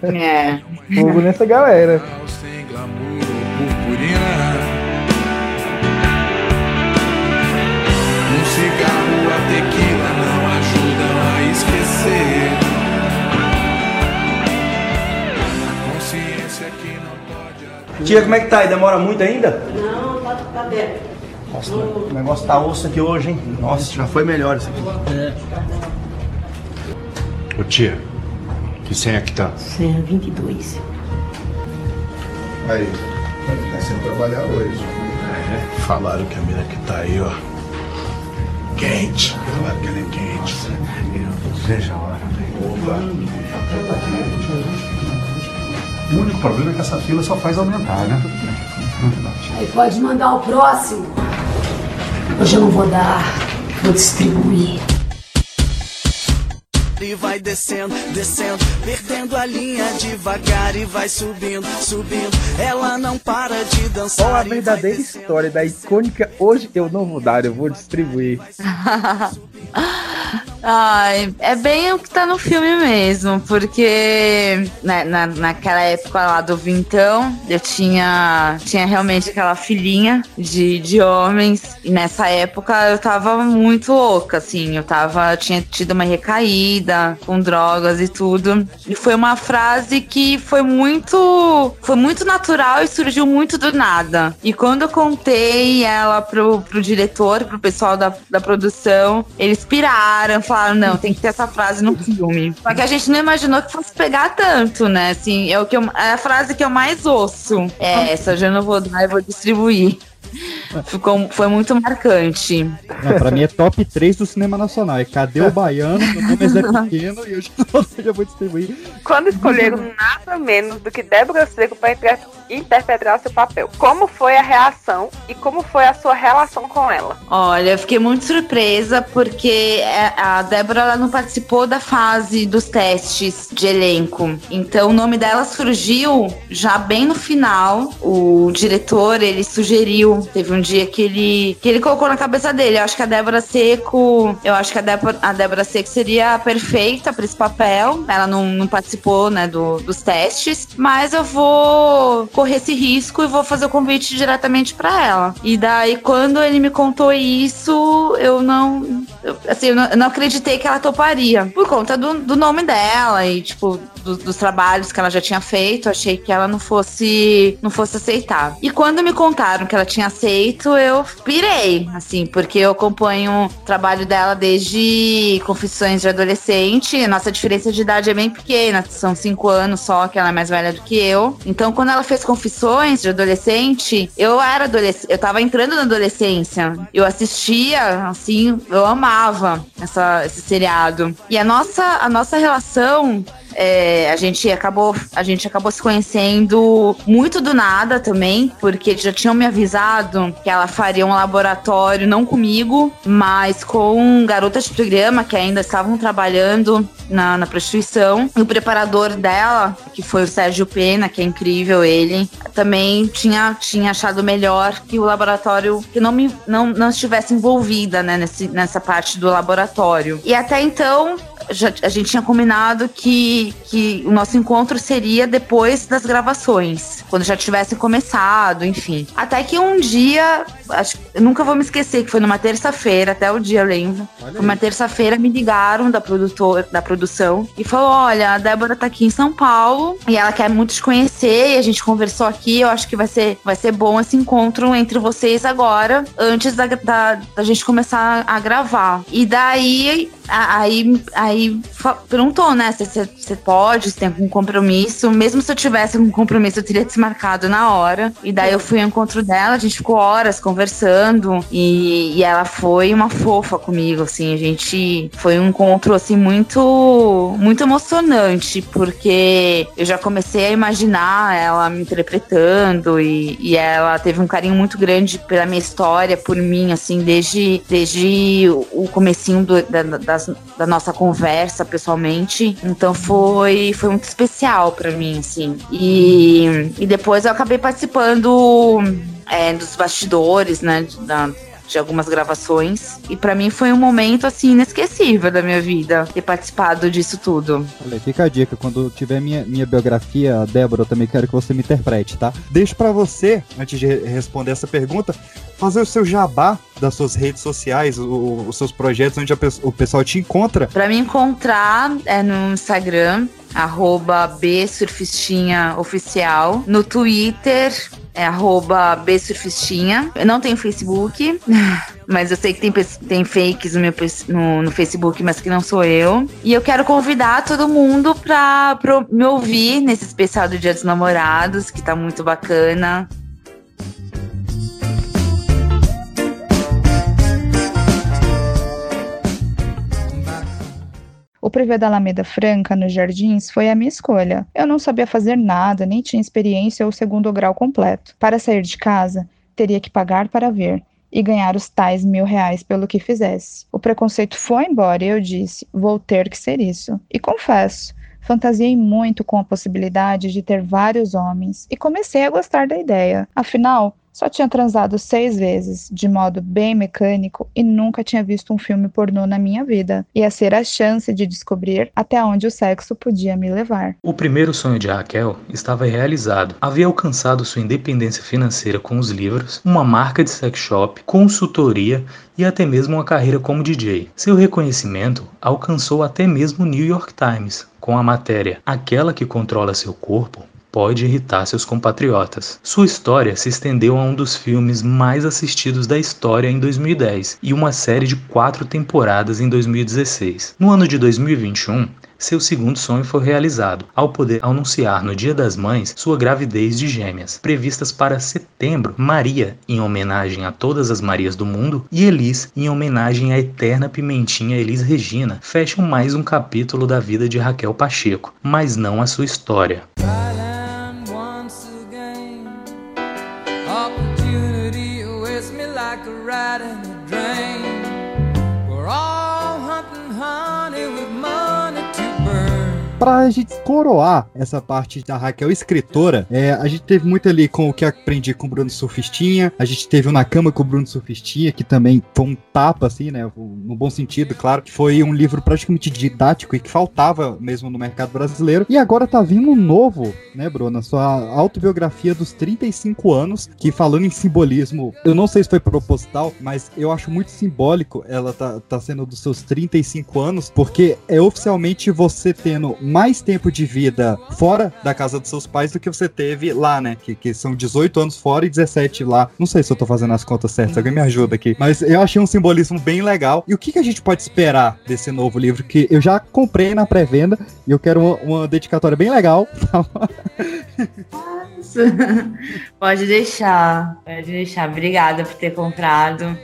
É. Fogo nessa galera. Sem glamour, purpurina. A consciência que não pode. Tia, como é que tá aí? Demora muito ainda? Não, tá, tá dentro. Nossa, o negócio tá osso aqui hoje, hein? Nossa, já foi melhor isso aqui. É. Ô tia, que senha que tá? Senha 22. Aí, ficar sem trabalhar hoje. É, falaram que a mina que tá aí, ó. Quente. Falaram que ela é quente. Eu vejo a hora. Opa. O único problema é que essa fila só faz aumentar, né? Aí pode mandar o próximo. Hoje eu não vou dar, vou distribuir. E vai descendo, descendo, perdendo a linha devagar e vai subindo, subindo. Ela não para de dançar. Qual a verdadeira história da icônica Hoje Eu Não Vou Dar, Eu Vou Distribuir? Ai, é bem o que tá no filme mesmo, porque na, na, naquela época lá do Vintão, eu tinha, tinha realmente aquela filhinha de, de homens, e nessa época eu tava muito louca, assim, eu tava, eu tinha tido uma recaída com drogas e tudo, e foi uma frase que foi muito, foi muito natural e surgiu muito do nada, e quando eu contei ela pro, pro diretor, pro pessoal da, da produção, eles piraram, falaram, não, tem que ter essa frase no filme. Só que a gente não imaginou que fosse pegar tanto, né? Assim, é, o que eu, é a frase que eu mais ouço. É essa, já não vou dar, eu vou distribuir. Ficou, foi muito marcante. Não, pra mim é top 3 do cinema nacional. É Cadê o Baiano? Meu nome é Zé Pequeno e eu já, já vou distribuir. Quando escolheram nada menos do que Débora Seco para inter interpretar seu papel, como foi a reação e como foi a sua relação com ela? Olha, eu fiquei muito surpresa porque a Débora ela não participou da fase dos testes de elenco. Então o nome dela surgiu já bem no final. O diretor ele sugeriu Teve um dia que ele, que ele colocou na cabeça dele. Eu acho que a Débora Seco. Eu acho que a Débora, a Débora Seco seria perfeita para esse papel. Ela não, não participou, né, do, dos testes. Mas eu vou correr esse risco e vou fazer o convite diretamente para ela. E daí, quando ele me contou isso, eu não. Eu, assim, eu não, eu não acreditei que ela toparia. Por conta do, do nome dela e, tipo, do, dos trabalhos que ela já tinha feito. Achei que ela não fosse, não fosse aceitar. E quando me contaram que ela tinha aceito, eu pirei, assim, porque eu acompanho o trabalho dela desde Confissões de Adolescente. Nossa diferença de idade é bem pequena, são cinco anos só, que ela é mais velha do que eu. Então, quando ela fez Confissões de Adolescente, eu era adolescente, eu tava entrando na adolescência. Eu assistia, assim, eu amava essa, esse seriado. E a nossa, a nossa relação É, a gente acabou a gente acabou se conhecendo muito do nada também, porque já tinham me avisado que ela faria um laboratório não comigo, mas com garotas de programa que ainda estavam trabalhando na, na prostituição. E o preparador dela, que foi o Sérgio Pena, que é incrível ele, também tinha, tinha achado melhor que o laboratório que não me não, não estivesse envolvida né, nesse, nessa parte do laboratório. E até então já, a gente tinha combinado que, que o nosso encontro seria depois das gravações, quando já tivessem começado, enfim. Até que um dia, acho, nunca vou me esquecer, que foi numa terça-feira, até o dia eu lembro. Foi uma terça-feira, me ligaram da, produtor, da produção e falou: Olha, a Débora tá aqui em São Paulo e ela quer muito te conhecer. E a gente conversou aqui. Eu acho que vai ser, vai ser bom esse encontro entre vocês agora, antes da, da, da gente começar a gravar. E daí, aí, aí perguntou, né? Se você pode, se tem algum compromisso. Mesmo se eu tivesse algum compromisso, eu teria desmarcado na hora. E daí eu fui ao encontro dela, a gente ficou horas conversando. E, e ela foi uma fofa comigo, assim. A gente foi um encontro, assim, muito, muito emocionante, porque eu já comecei a imaginar ela me interpretando e, e ela teve um carinho muito grande pela minha história, por mim, assim, desde, desde o comecinho do, da, das, da nossa conversa pessoalmente. Então foi, foi muito especial para mim, assim. E, e depois eu acabei participando é, dos bastidores, né? Da, de algumas gravações. E para mim foi um momento assim inesquecível da minha vida ter participado disso tudo. Olha, fica a dica, quando tiver minha, minha biografia, Débora, eu também quero que você me interprete, tá? Deixo para você, antes de responder essa pergunta, fazer o seu jabá das suas redes sociais, o, os seus projetos, onde a, o pessoal te encontra. Para me encontrar é no Instagram, arroba bsurfistinha oficial. No Twitter, é arroba bsurfistinha. Eu não tenho Facebook, mas eu sei que tem, tem fakes no, meu, no, no, Facebook, mas que não sou eu. E eu quero convidar todo mundo pra, pra me ouvir nesse especial do Dia dos Namorados, que tá muito bacana. O privê da Alameda Franca, nos Jardins, foi a minha escolha. Eu não sabia fazer nada, nem tinha experiência ou segundo grau completo. Para sair de casa, teria que pagar para ver e ganhar os tais mil reais pelo que fizesse. O preconceito foi embora e eu disse: vou ter que ser isso. E confesso, fantasiei muito com a possibilidade de ter vários homens e comecei a gostar da ideia. Afinal, só tinha transado seis vezes, de modo bem mecânico, e nunca tinha visto um filme pornô na minha vida. Ia ser a chance de descobrir até onde o sexo podia me levar. O primeiro sonho de Raquel estava realizado. Havia alcançado sua independência financeira com os livros, uma marca de sex shop, consultoria e até mesmo uma carreira como DJ. Seu reconhecimento alcançou até mesmo o New York Times, com a matéria Aquela que controla seu corpo pode irritar seus compatriotas. Sua história se estendeu a um dos filmes mais assistidos da história em 2010 e uma série de quatro temporadas em 2016. No ano de 2021, seu segundo sonho foi realizado, ao poder anunciar no Dia das Mães sua gravidez de gêmeas, previstas para setembro. Maria, em homenagem a todas as Marias do mundo, e Elis, em homenagem à eterna pimentinha Elis Regina, fecham mais um capítulo da vida de Raquel Pacheco, mas não a sua história. Pra gente coroar essa parte da Raquel escritora, é, a gente teve muito ali com o que aprendi com o Bruno Surfistinha, a gente teve o Na Cama com o Bruno Surfistinha, que também foi um tapa, assim, né, no bom sentido, claro, foi um livro praticamente didático e que faltava mesmo no mercado brasileiro, e agora tá vindo um novo, né, Bruno, sua autobiografia dos 35 anos, que falando em simbolismo, eu não sei se foi proposital, mas eu acho muito simbólico ela tá, tá sendo dos seus 35 anos, porque é oficialmente você tendo mais tempo de vida fora da casa dos seus pais do que você teve lá, né? Que, que são 18 anos fora e 17 lá. Não sei se eu tô fazendo as contas certas, alguém me ajuda aqui. Mas eu achei um simbolismo bem legal. E o que, que a gente pode esperar desse novo livro? Que eu já comprei na pré-venda e eu quero uma, uma dedicatória bem legal. pode deixar, pode deixar. Obrigada por ter comprado.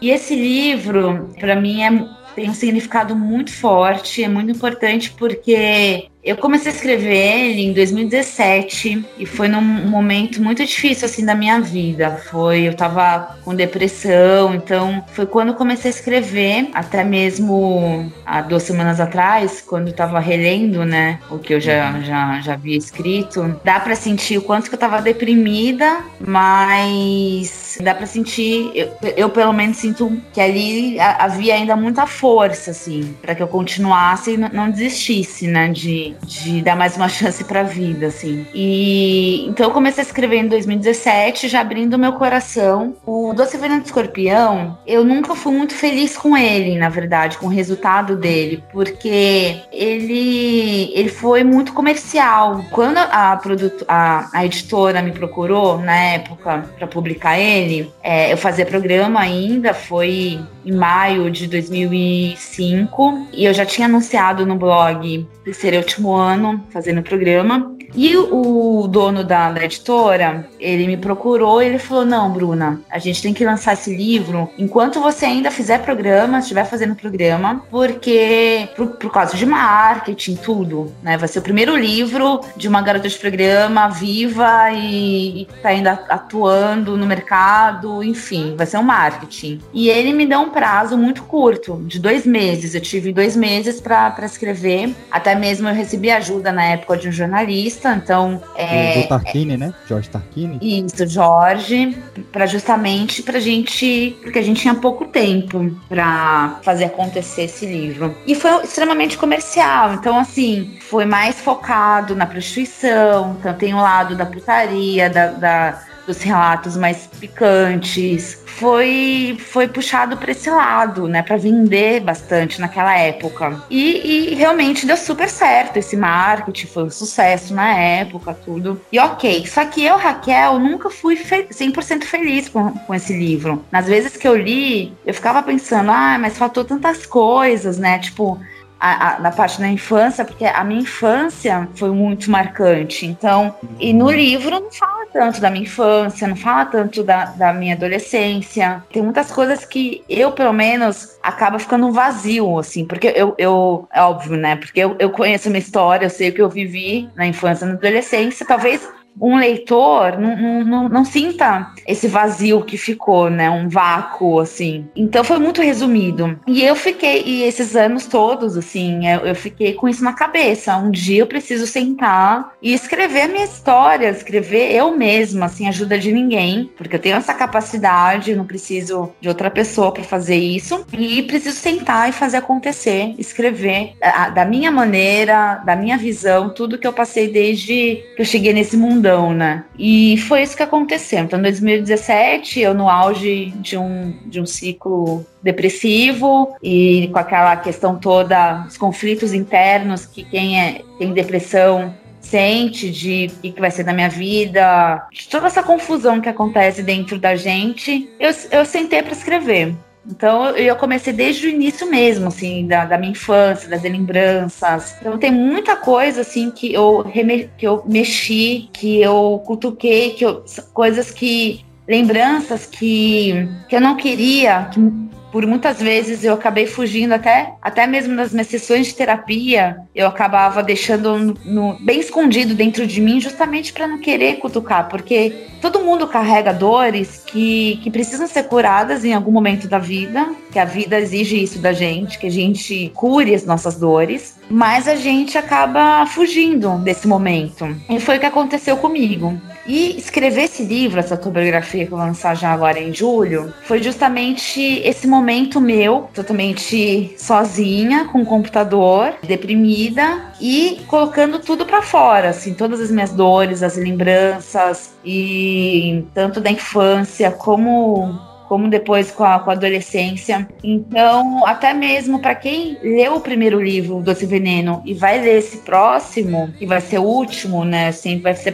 E esse livro, para mim, é tem um significado muito forte, é muito importante porque Eu comecei a escrever ele em 2017 e foi num momento muito difícil assim da minha vida. Foi eu tava com depressão, então foi quando eu comecei a escrever, até mesmo há duas semanas atrás, quando eu tava relendo, né, o que eu já já, já havia escrito. Dá para sentir o quanto que eu tava deprimida, mas dá para sentir, eu, eu, pelo menos sinto que ali havia ainda muita força assim, para que eu continuasse e não desistisse, né, de, de dar mais uma chance para a vida, assim. E então eu comecei a escrever em 2017, já abrindo meu coração. O Doce Veneno do Escorpião, eu nunca fui muito feliz com ele, na verdade, com o resultado dele, porque ele ele foi muito comercial. Quando a produto, a, a editora me procurou na época para publicar ele, é, eu fazia programa ainda, foi em maio de 2005 e eu já tinha anunciado no blog seria o ano fazendo o programa. E o dono da, editora, ele me procurou e ele falou: Não, Bruna, a gente tem que lançar esse livro enquanto você ainda fizer programa, estiver fazendo programa, porque por, por, causa de marketing, tudo, né? Vai ser o primeiro livro de uma garota de programa viva e, e tá ainda atuando no mercado, enfim, vai ser um marketing. E ele me deu um prazo muito curto, de dois meses. Eu tive dois meses para escrever, até mesmo eu recebi ajuda na época de um jornalista, então. É, do Tarquini, né? George Tarquini. Isso, Jorge, para justamente pra gente. Porque a gente tinha pouco tempo para fazer acontecer esse livro. E foi extremamente comercial, então, assim, foi mais focado na prostituição, então tem o lado da putaria, da, da dos relatos mais picantes, foi foi puxado para esse lado, né, para vender bastante naquela época. E, e, realmente deu super certo esse marketing, foi um sucesso na época, tudo. E ok, só que eu, Raquel, nunca fui fe 100% feliz com, com esse livro. Nas vezes que eu li, eu ficava pensando, ah, mas faltou tantas coisas, né, tipo a, a, na parte da infância, porque a minha infância foi muito marcante. Então, e no livro não fala tanto da minha infância, não fala tanto da, da minha adolescência. Tem muitas coisas que eu, pelo menos, acaba ficando vazio, assim, porque eu, eu é óbvio, né? Porque eu, eu conheço a minha história, eu sei o que eu vivi na infância e na adolescência. Talvez um leitor não, não, não, sinta esse vazio que ficou, né? Um vácuo, assim. Então foi muito resumido. E eu fiquei, e esses anos todos, assim, eu, eu fiquei com isso na cabeça. Um dia eu preciso sentar e escrever a minha história, escrever eu mesma, sem ajuda de ninguém, porque eu tenho essa capacidade, não preciso de outra pessoa para fazer isso. E preciso sentar e fazer acontecer, escrever a, da minha maneira, da minha visão, tudo que eu passei desde que eu cheguei nesse né? E foi isso que aconteceu. Então, em 2017, eu no auge de um, de um ciclo depressivo e com aquela questão toda, os conflitos internos que quem é, tem depressão sente de o que vai ser da minha vida, de toda essa confusão que acontece dentro da gente, eu, eu sentei para escrever. Então eu comecei desde o início mesmo, assim, da, da, minha infância, das lembranças. Então tem muita coisa assim que eu, que eu mexi, que eu cutuquei, que eu, coisas que. lembranças que, que eu não queria, que por muitas vezes eu acabei fugindo até, até mesmo nas minhas sessões de terapia, eu acabava deixando no, no bem escondido dentro de mim, justamente para não querer cutucar, porque todo mundo carrega dores que, que precisam ser curadas em algum momento da vida, que a vida exige isso da gente, que a gente cure as nossas dores, mas a gente acaba fugindo desse momento. E foi o que aconteceu comigo. E escrever esse livro, essa autobiografia que eu vou lançar já agora em julho, foi justamente esse momento meu, totalmente sozinha, com o computador, deprimida e colocando tudo para fora, assim, todas as minhas dores, as lembranças e tanto da infância como como depois com a, com a adolescência. Então, até mesmo para quem leu o primeiro livro, Doce Veneno, e vai ler esse próximo, que vai ser o último, né? Assim, vai ser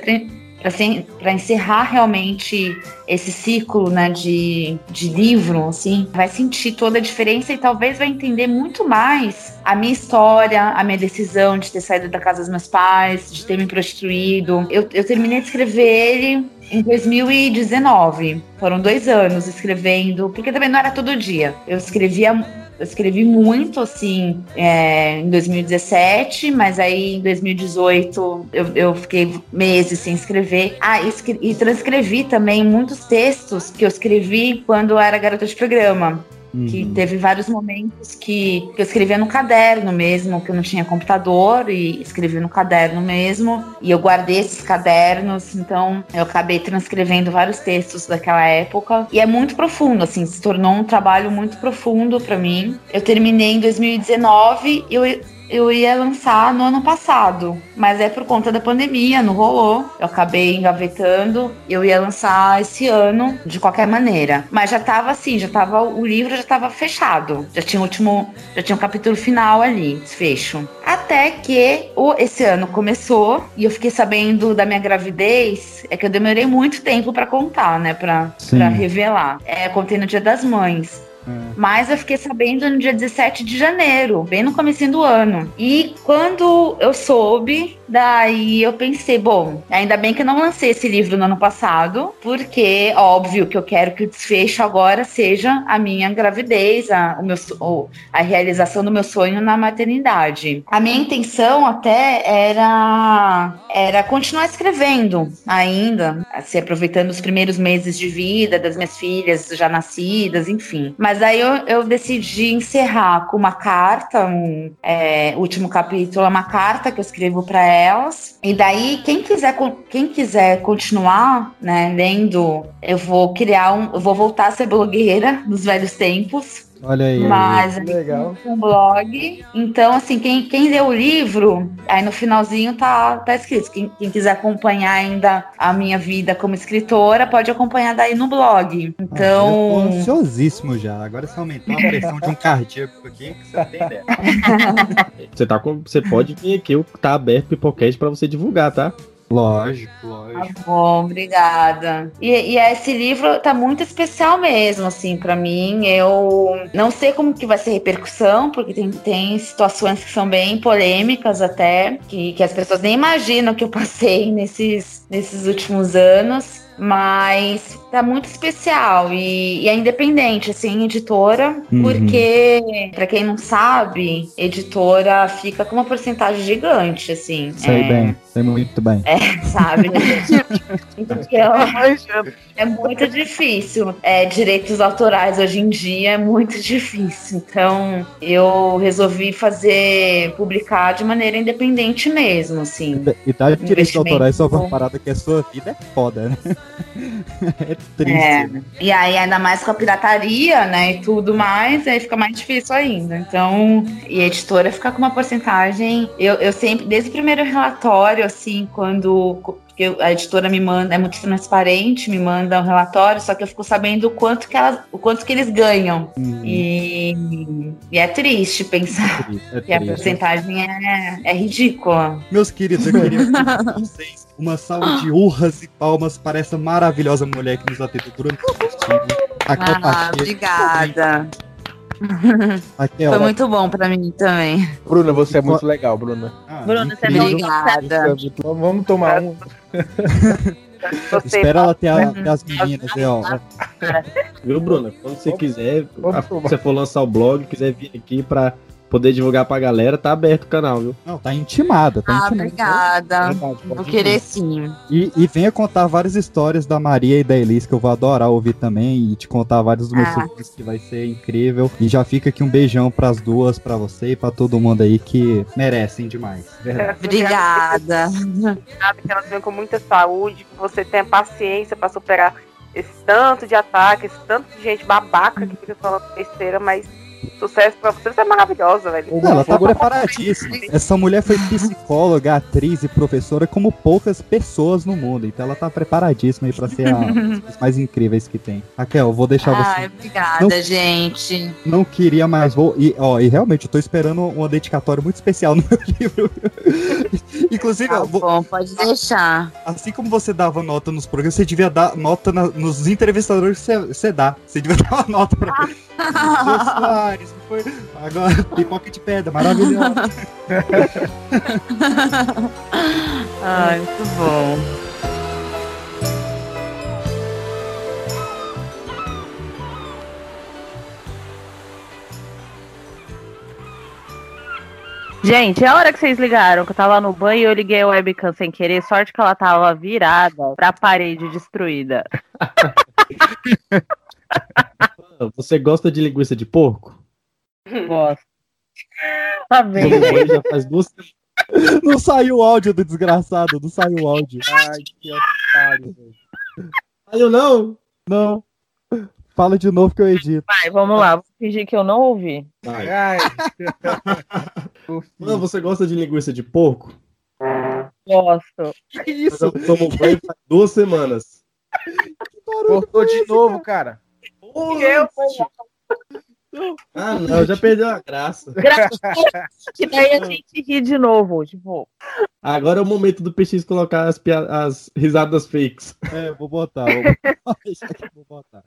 para encerrar realmente esse ciclo né, de, de livro, assim, vai sentir toda a diferença e talvez vai entender muito mais a minha história, a minha decisão de ter saído da casa dos meus pais, de ter me prostituído. Eu, eu terminei de escrever ele em 2019. Foram dois anos escrevendo, porque também não era todo dia. Eu escrevia Eu escrevi muito, assim, é, em 2017, mas aí em 2018 eu, eu fiquei meses sem escrever. Ah, e, e transcrevi também muitos textos que eu escrevi quando eu era garota de programa. Que teve vários momentos que, que eu escrevia no caderno mesmo, que eu não tinha computador e escrevi no caderno mesmo. E eu guardei esses cadernos, então eu acabei transcrevendo vários textos daquela época. E é muito profundo, assim, se tornou um trabalho muito profundo para mim. Eu terminei em 2019 e eu eu ia lançar no ano passado, mas é por conta da pandemia, não rolou. Eu acabei engavetando, eu ia lançar esse ano de qualquer maneira. Mas já tava assim, já tava o livro já tava fechado. Já tinha o último, já tinha o capítulo final ali, desfecho. Até que o, esse ano começou e eu fiquei sabendo da minha gravidez, é que eu demorei muito tempo pra contar, né, pra revelar. É, contei no Dia das Mães. Mas eu fiquei sabendo no dia 17 de janeiro, bem no comecinho do ano. E quando eu soube, daí eu pensei, bom, ainda bem que eu não lancei esse livro no ano passado, porque óbvio que eu quero que o desfecho agora seja a minha gravidez, a, o meu, a realização do meu sonho na maternidade. A minha intenção até era era continuar escrevendo ainda, assim, aproveitando os primeiros meses de vida das minhas filhas já nascidas, enfim. Mas aí eu, eu decidi encerrar com uma carta, um é, último capítulo, é uma carta que eu escrevo para elas. E daí quem quiser quem quiser continuar, né, lendo, eu vou criar um, eu vou voltar a ser blogueira nos velhos tempos. Olha aí. Mas legal. um blog. Então, assim, quem, quem lê o livro, aí no finalzinho tá, tá escrito. Quem, quem quiser acompanhar ainda a minha vida como escritora, pode acompanhar daí no blog. Eu tô Então. ansiosíssimo já. Agora você aumentou a pressão de um cardíaco aqui, que você não tem ideia. Você, tá com, você pode vir aqui, o- tá aberto o Pipocast pra você divulgar, tá? Lógico, Tá lógico. bom, obrigada. E, e esse livro tá muito especial mesmo, assim, pra mim. Eu não sei como que vai ser a repercussão, porque tem, tem situações que são bem polêmicas até, que, que as pessoas nem imaginam que eu passei nesses, nesses últimos anos. Mas tá muito especial e, e é independente, assim, editora, Uhum. porque, pra quem não sabe, editora fica com uma porcentagem gigante, assim. Sei é, bem, sei muito bem. é, sabe? né? Então, é muito difícil. É, direitos autorais hoje em dia é muito difícil. Então, eu resolvi fazer, publicar de maneira independente mesmo, assim. E dar direitos Investimento. autorais só uma parada que a sua vida é foda, né? é triste. É, né? e aí, ainda mais com a pirataria, né, e tudo mais, aí fica mais difícil ainda. Então, e a editora fica com uma porcentagem. Eu, eu sempre, desde o primeiro relatório, assim, quando. Porque a editora me manda, é muito transparente, me manda um relatório, só que eu fico sabendo o quanto que, elas, o quanto que eles ganham. E, e é triste pensar É que a triste. porcentagem é, é ridícula. Meus queridos, eu queria vocês uma salva de urras e palmas para essa maravilhosa mulher que nos atendeu durante o festinho. Raquel Ah, obrigada. Raquel, Foi muito bom pra mim também. Bruna, você é muito legal, Bruna. Bruna, você é obrigada. Vamos vamos tomar um. Espera ela ter, a- ter as meninas aí, ó. Viu, Bruna? Quando você quiser, você for lançar o blog, quiser vir aqui pra poder divulgar pra galera, tá aberto o canal, viu? Não, tá intimada, tá Ah, intimada. obrigada. Verdade, Vou pode querer vir. sim. E, e venha contar várias histórias da Maria e da Elis, que eu vou adorar ouvir também, e te contar vários dos meus Ah. filhos, que vai ser incrível. E já fica aqui um beijão pras duas, pra você e pra todo mundo aí que merecem demais. Verdade. Obrigada. Nada, que elas venham com muita saúde, que você tenha paciência pra superar esse tanto de ataque, esse tanto de gente babaca que fica falando besteira, mas sucesso pra você, você é maravilhosa, velho. Não, ela tá preparadíssima. Essa mulher foi psicóloga, atriz e professora como poucas pessoas no mundo. Então ela tá preparadíssima aí pra ser a, as mais incríveis que tem. Raquel, vou deixar Ai, você. obrigada, Não- gente. Não queria mais, vou. E, ó, e realmente, eu tô esperando uma dedicatória muito especial no meu livro. Inclusive, Tá vou- bom, pode deixar. assim como você dava nota nos programas, você devia dar nota na- nos entrevistadores que você, você dá. Você devia dar uma nota pra mim. Soares, foi. Agora, pipoca de pedra, maravilhosa. Ai, muito bom. Gente, é a hora que vocês ligaram, que eu tava no banho e eu liguei a webcam sem querer, sorte que ela tava virada pra parede destruída. Você gosta de linguiça de porco? Gosto. Tá bem. Tomou banho já faz duas. Não saiu o áudio do desgraçado, não saiu o áudio. Ai, que otário. Saiu não? Não. Fala de novo que eu edito. Vai, vamos lá, vou fingir que eu não ouvi. Vai. Ai. Mano, você gosta de linguiça de porco? Gosto. Que isso? Eu tomo banho faz duas semanas. Cortou de novo, cara. Eu, Ah, não, já perdeu a graça. que daí a gente ri de novo, tipo. Agora é o momento do PX colocar as, as risadas fakes. É, vou botar. Vou botar. Vou botar.